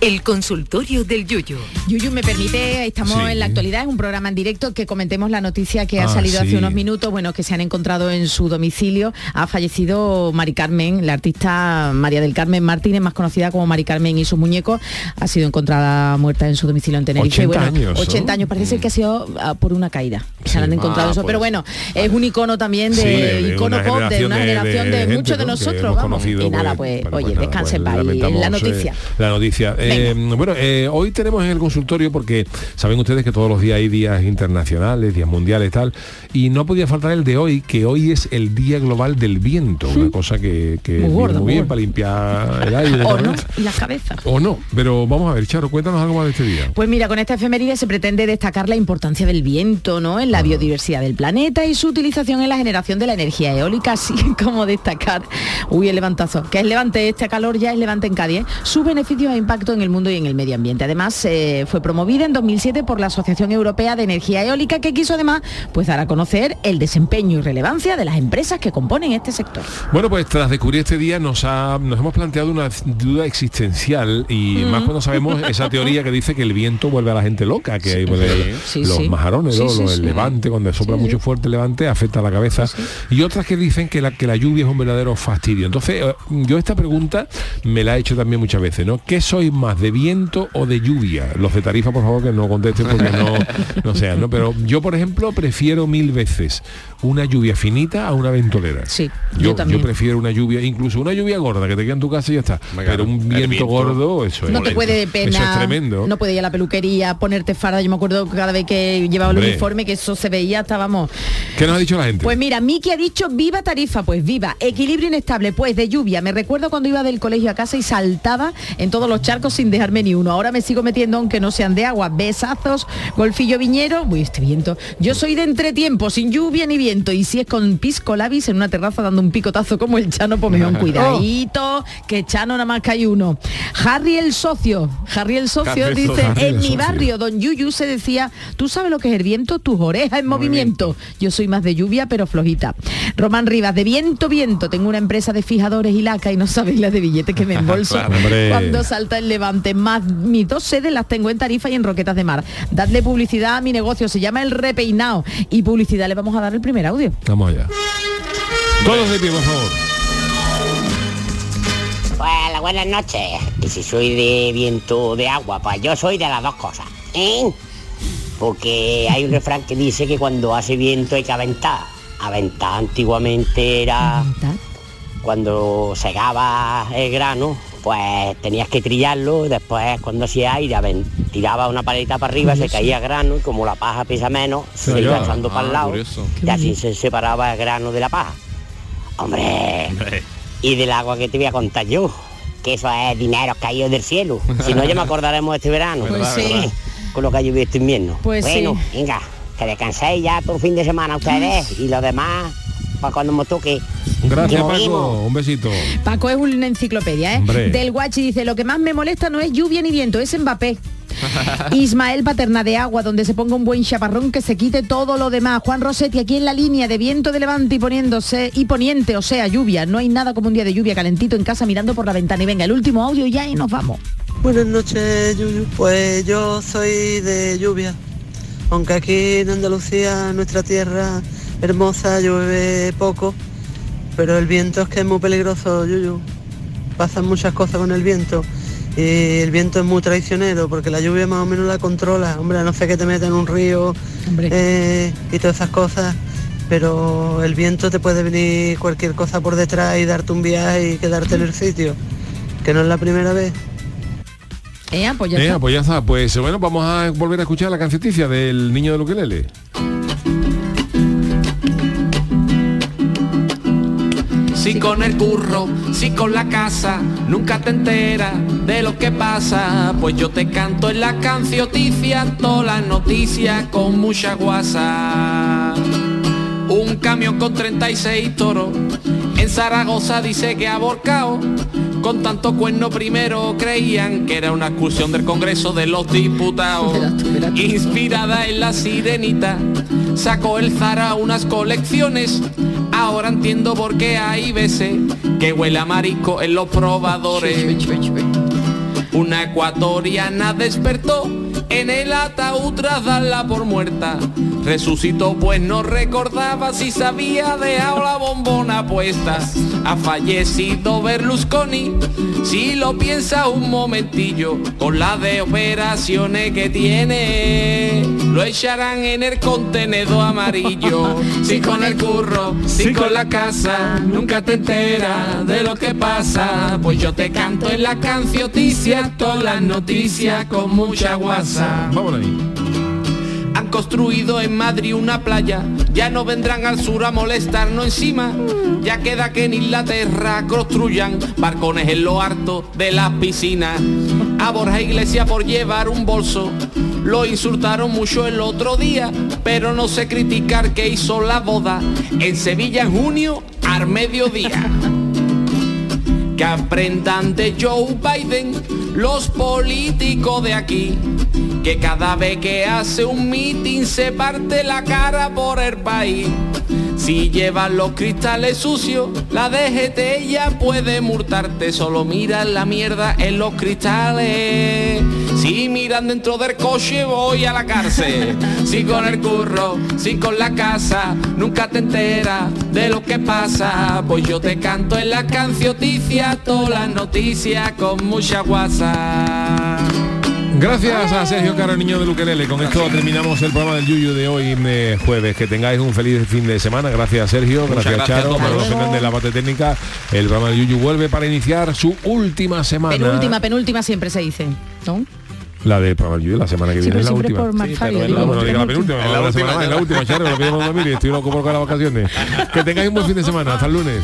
[SPEAKER 5] El consultorio del Yuyo.
[SPEAKER 3] Yuyu, me permite, estamos
[SPEAKER 2] Sí.
[SPEAKER 3] en la actualidad, es un programa en directo que comentemos la noticia que ha
[SPEAKER 2] Ah,
[SPEAKER 3] salido
[SPEAKER 2] sí.
[SPEAKER 3] hace unos minutos, bueno, que se han encontrado en su domicilio. Ha fallecido Mari Carmen, la artista María del Carmen Martínez, más conocida como Mari Carmen y sus muñecos, ha sido encontrada muerta en su domicilio en Tenerife.
[SPEAKER 2] 80
[SPEAKER 3] bueno,
[SPEAKER 2] años, ¿no?
[SPEAKER 3] 80 años, parece ser que ha sido ah, por una caída. Se han encontrado
[SPEAKER 7] Ah,
[SPEAKER 3] eso,
[SPEAKER 7] pues.
[SPEAKER 3] pero bueno, es un icono también de,
[SPEAKER 2] Sí, de- de
[SPEAKER 3] icono pop, de una
[SPEAKER 2] de-
[SPEAKER 3] generación de, muchos de nosotros, vamos.
[SPEAKER 2] conocido,
[SPEAKER 3] Y nada,
[SPEAKER 2] pues,
[SPEAKER 3] pues, oye,
[SPEAKER 2] pues
[SPEAKER 3] descanse en
[SPEAKER 2] pues
[SPEAKER 3] paz. La
[SPEAKER 2] eh,
[SPEAKER 3] noticia.
[SPEAKER 2] la noticia. Eh, bueno, eh, hoy tenemos en el consultorio porque saben ustedes que todos los días hay días internacionales, días mundiales tal, y no podía faltar el de hoy, que hoy es el Día Global del Viento, una cosa que, que
[SPEAKER 3] Muy
[SPEAKER 2] viene
[SPEAKER 3] gordo,
[SPEAKER 2] muy
[SPEAKER 3] muy
[SPEAKER 2] bien
[SPEAKER 3] gordo.
[SPEAKER 2] para limpiar el aire.
[SPEAKER 3] O
[SPEAKER 2] ¿no?
[SPEAKER 3] y las cabezas.
[SPEAKER 2] O no, pero vamos a ver, Charo, cuéntanos algo más de este día.
[SPEAKER 3] Pues mira, con esta efeméride se pretende destacar la importancia del viento, ¿no? En la biodiversidad del planeta y su utilización en la generación de la energía eólica, así como destacar, uy, el levantazo, que es levante este calor ya es levante en Cádiz, ¿eh? sus beneficios e impacto en el mundo y en el medio ambiente. Además, eh, fue promovida en 2007 por la Asociación Europea de Energía Eólica, que quiso además pues dar a conocer el desempeño y relevancia de las empresas que componen este sector.
[SPEAKER 2] Bueno, pues tras descubrir este día nos, ha- nos hemos planteado una duda existencial y más cuando sabemos esa teoría que dice que el viento vuelve a la gente loca, que hay vuelve
[SPEAKER 3] Sí,
[SPEAKER 2] los
[SPEAKER 3] sí.
[SPEAKER 2] majarones, Los- el levante, cuando sopla mucho fuerte el levante, afecta a la cabeza. Y otras que dicen que la, que la lluvia es un verdadero fastidio. Entonces, eh, yo esta pregunta me la he hecho también muchas veces, ¿no? ¿Qué sois más, de viento o de lluvia? Los de tarifa, por favor, que no contesten porque no, no sean, ¿no? Pero yo, por ejemplo, prefiero mil veces una lluvia finita a una ventolera.
[SPEAKER 3] Sí,
[SPEAKER 2] yo,
[SPEAKER 3] yo también.
[SPEAKER 2] prefiero una lluvia, incluso una lluvia gorda que te queda en tu casa y ya está. Pero un viento,
[SPEAKER 7] viento-
[SPEAKER 2] gordo, eso es.
[SPEAKER 3] No te puede de pena.
[SPEAKER 2] Eso es tremendo.
[SPEAKER 3] No puede ir a la peluquería, ponerte farda. Yo me acuerdo cada vez que llevaba el uniforme que eso se veía, estábamos.
[SPEAKER 2] ¿Qué nos ha dicho la gente?
[SPEAKER 3] Pues mira, Miki ha dicho viva tarifa, pues viva. Equilibrio inestable, pues de lluvia. Me recuerdo cuando iba del colegio a casa y saltaba en todos los charcos sin dejarme ni uno. Ahora me sigo metiendo aunque no sean de agua. Besazos, golfillo viñero. Uy, este viento. Yo soy de entretiempo, sin lluvia ni viento. Y si es con pisco labis en una terraza dando un picotazo como el Chano, mejor cuidadito, que Chano nada más que hay uno. Harry el socio. Harry el socio dice.
[SPEAKER 13] Harry
[SPEAKER 3] en mi
[SPEAKER 13] socio.
[SPEAKER 3] barrio Don Yuyu se decía, tú sabes lo que es el viento, tus orejas en movimiento. Yo soy más de lluvia, pero flojita. Román Rivas, de viento, viento. Tengo una empresa de fijadores y laca y no sabéis la de billetes que me embolso
[SPEAKER 2] Claro,
[SPEAKER 3] cuando salta el levante. Más mis dos sedes las tengo en Tarifa y en Roquetas de Mar. Dadle publicidad a mi negocio, se llama El Repeinado. Y publicidad le vamos a dar el primer audio.
[SPEAKER 2] Vamos allá. Todos de pie, por favor.
[SPEAKER 14] Pues buenas noches. Y si soy de viento de agua, pues yo soy de las dos cosas. ¿eh? Porque hay un refrán que dice que cuando hace viento hay que aventar. Aventar antiguamente era cuando segaba el grano, pues tenías que trillarlo, y después cuando hacía aire aven- tiraba una paleta para arriba, se caía grano y como la paja pesa menos,
[SPEAKER 7] Se
[SPEAKER 14] se iba echando
[SPEAKER 7] Ah,
[SPEAKER 14] para el lado
[SPEAKER 7] curioso.
[SPEAKER 14] y así se separaba el grano de la paja. Hombre, y del agua que te voy a contar yo, que eso es dinero caído del cielo. Si no, ya me acordaremos de este verano.
[SPEAKER 3] Pues sí.
[SPEAKER 14] Con lo que ha llovido este invierno.
[SPEAKER 3] Pues
[SPEAKER 14] bueno,
[SPEAKER 3] sí.
[SPEAKER 14] venga, que descanséis ya por fin de semana ustedes y los demás, para cuando me toque.
[SPEAKER 2] Gracias. Paco. Un besito.
[SPEAKER 3] Paco es una enciclopedia, ¿eh?
[SPEAKER 2] Hombre.
[SPEAKER 3] Del Guachi dice, lo que más me molesta no es lluvia ni viento, es Mbappé. Ismael Paterna de Agua, donde se ponga un buen chaparrón que se quite todo lo demás. Juan Rossetti aquí en la línea de viento de levante y poniéndose y poniente, o sea, lluvia. No hay nada como un día de lluvia calentito en casa mirando por la ventana. Y venga, el último audio ya y nos vamos.
[SPEAKER 15] Buenas noches, Yuyu. Pues yo soy de lluvia. Aunque aquí en Andalucía, nuestra tierra hermosa, llueve poco. Pero el viento es que es muy peligroso, Yuyu. Pasan muchas cosas con el viento. Y el viento es muy traicionero porque la lluvia más o menos la controla. Hombre, no sé que te meta en un río eh, y todas esas cosas. Pero el viento te puede venir cualquier cosa por detrás y darte un viaje y quedarte en el sitio. Que no es la primera vez.
[SPEAKER 3] Eh, pues ya
[SPEAKER 2] Eh, pues ya está. Pues bueno, vamos a volver a escuchar la canceticia del niño del ukelele.
[SPEAKER 9] Si con el curro, si con la casa, nunca te enteras de lo que pasa. Pues yo te canto en la cancioticia todas las noticias con mucha guasa. Un camión con 36 toros en Zaragoza dice que ha volcado. Con tanto cuerno primero creían que era una excursión del Congreso de los Diputados. Inspirada en la sirenita, sacó el Zara unas colecciones. Ahora entiendo por qué hay veces que huele a marisco en los probadores. Una ecuatoriana despertó en el ataúd tras darla por muerta.
[SPEAKER 7] Resucitó pues no recordaba si se había dejado la bombona puesta. Ha fallecido Berlusconi, si lo piensa un momentillo, con la de operaciones que tiene, lo echarán en el contenedor amarillo. Si con el curro, si con la casa, nunca te enteras de lo que pasa. Pues yo te canto en la cancioticia, todas las noticias con mucha guasa.
[SPEAKER 2] Vámonos
[SPEAKER 7] construido en Madrid una playa, ya no vendrán al sur a molestarnos encima. Ya queda que en Inglaterra construyan barcones en lo harto de las piscinas. A Borja Iglesias por llevar un bolso, lo insultaron mucho el otro día, pero no sé criticar que hizo la boda en Sevilla en junio al mediodía. Que aprendan de Joe Biden los políticos de aquí. Que cada vez que hace un meeting se parte la cara por el país. Si llevan los cristales sucios, la DGT ya puede multarte. Solo miran la mierda en los cristales. Si miran dentro del coche voy a la cárcel. Si con el curro, si con la casa, nunca te enteras de lo que pasa. Pues yo te canto en la cancioticia, todas las noticias con mucha guasa.
[SPEAKER 2] Gracias a Sergio Caro, niño de Luquerele. Con esto terminamos el programa del Yuyu de hoy, eh, jueves. Que tengáis un feliz fin de semana. Gracias, Sergio.
[SPEAKER 16] Muchas
[SPEAKER 2] Gracias,
[SPEAKER 16] gracias a
[SPEAKER 2] Charo. Manolo Fernández, la parte técnica. El programa del Yuyu vuelve para iniciar su última semana.
[SPEAKER 3] Penúltima, penúltima siempre se dice, ¿no?
[SPEAKER 2] La del programa del Yuyu, la semana que
[SPEAKER 3] Sí,
[SPEAKER 2] viene es la última.
[SPEAKER 3] por
[SPEAKER 2] No,
[SPEAKER 3] digo,
[SPEAKER 2] bueno, diga la penúltima,
[SPEAKER 16] Es la
[SPEAKER 2] la, semana es la última, Charo, lo pillamos dormir y estoy loco por las vacaciones. Que tengáis un buen fin de semana. Hasta el lunes.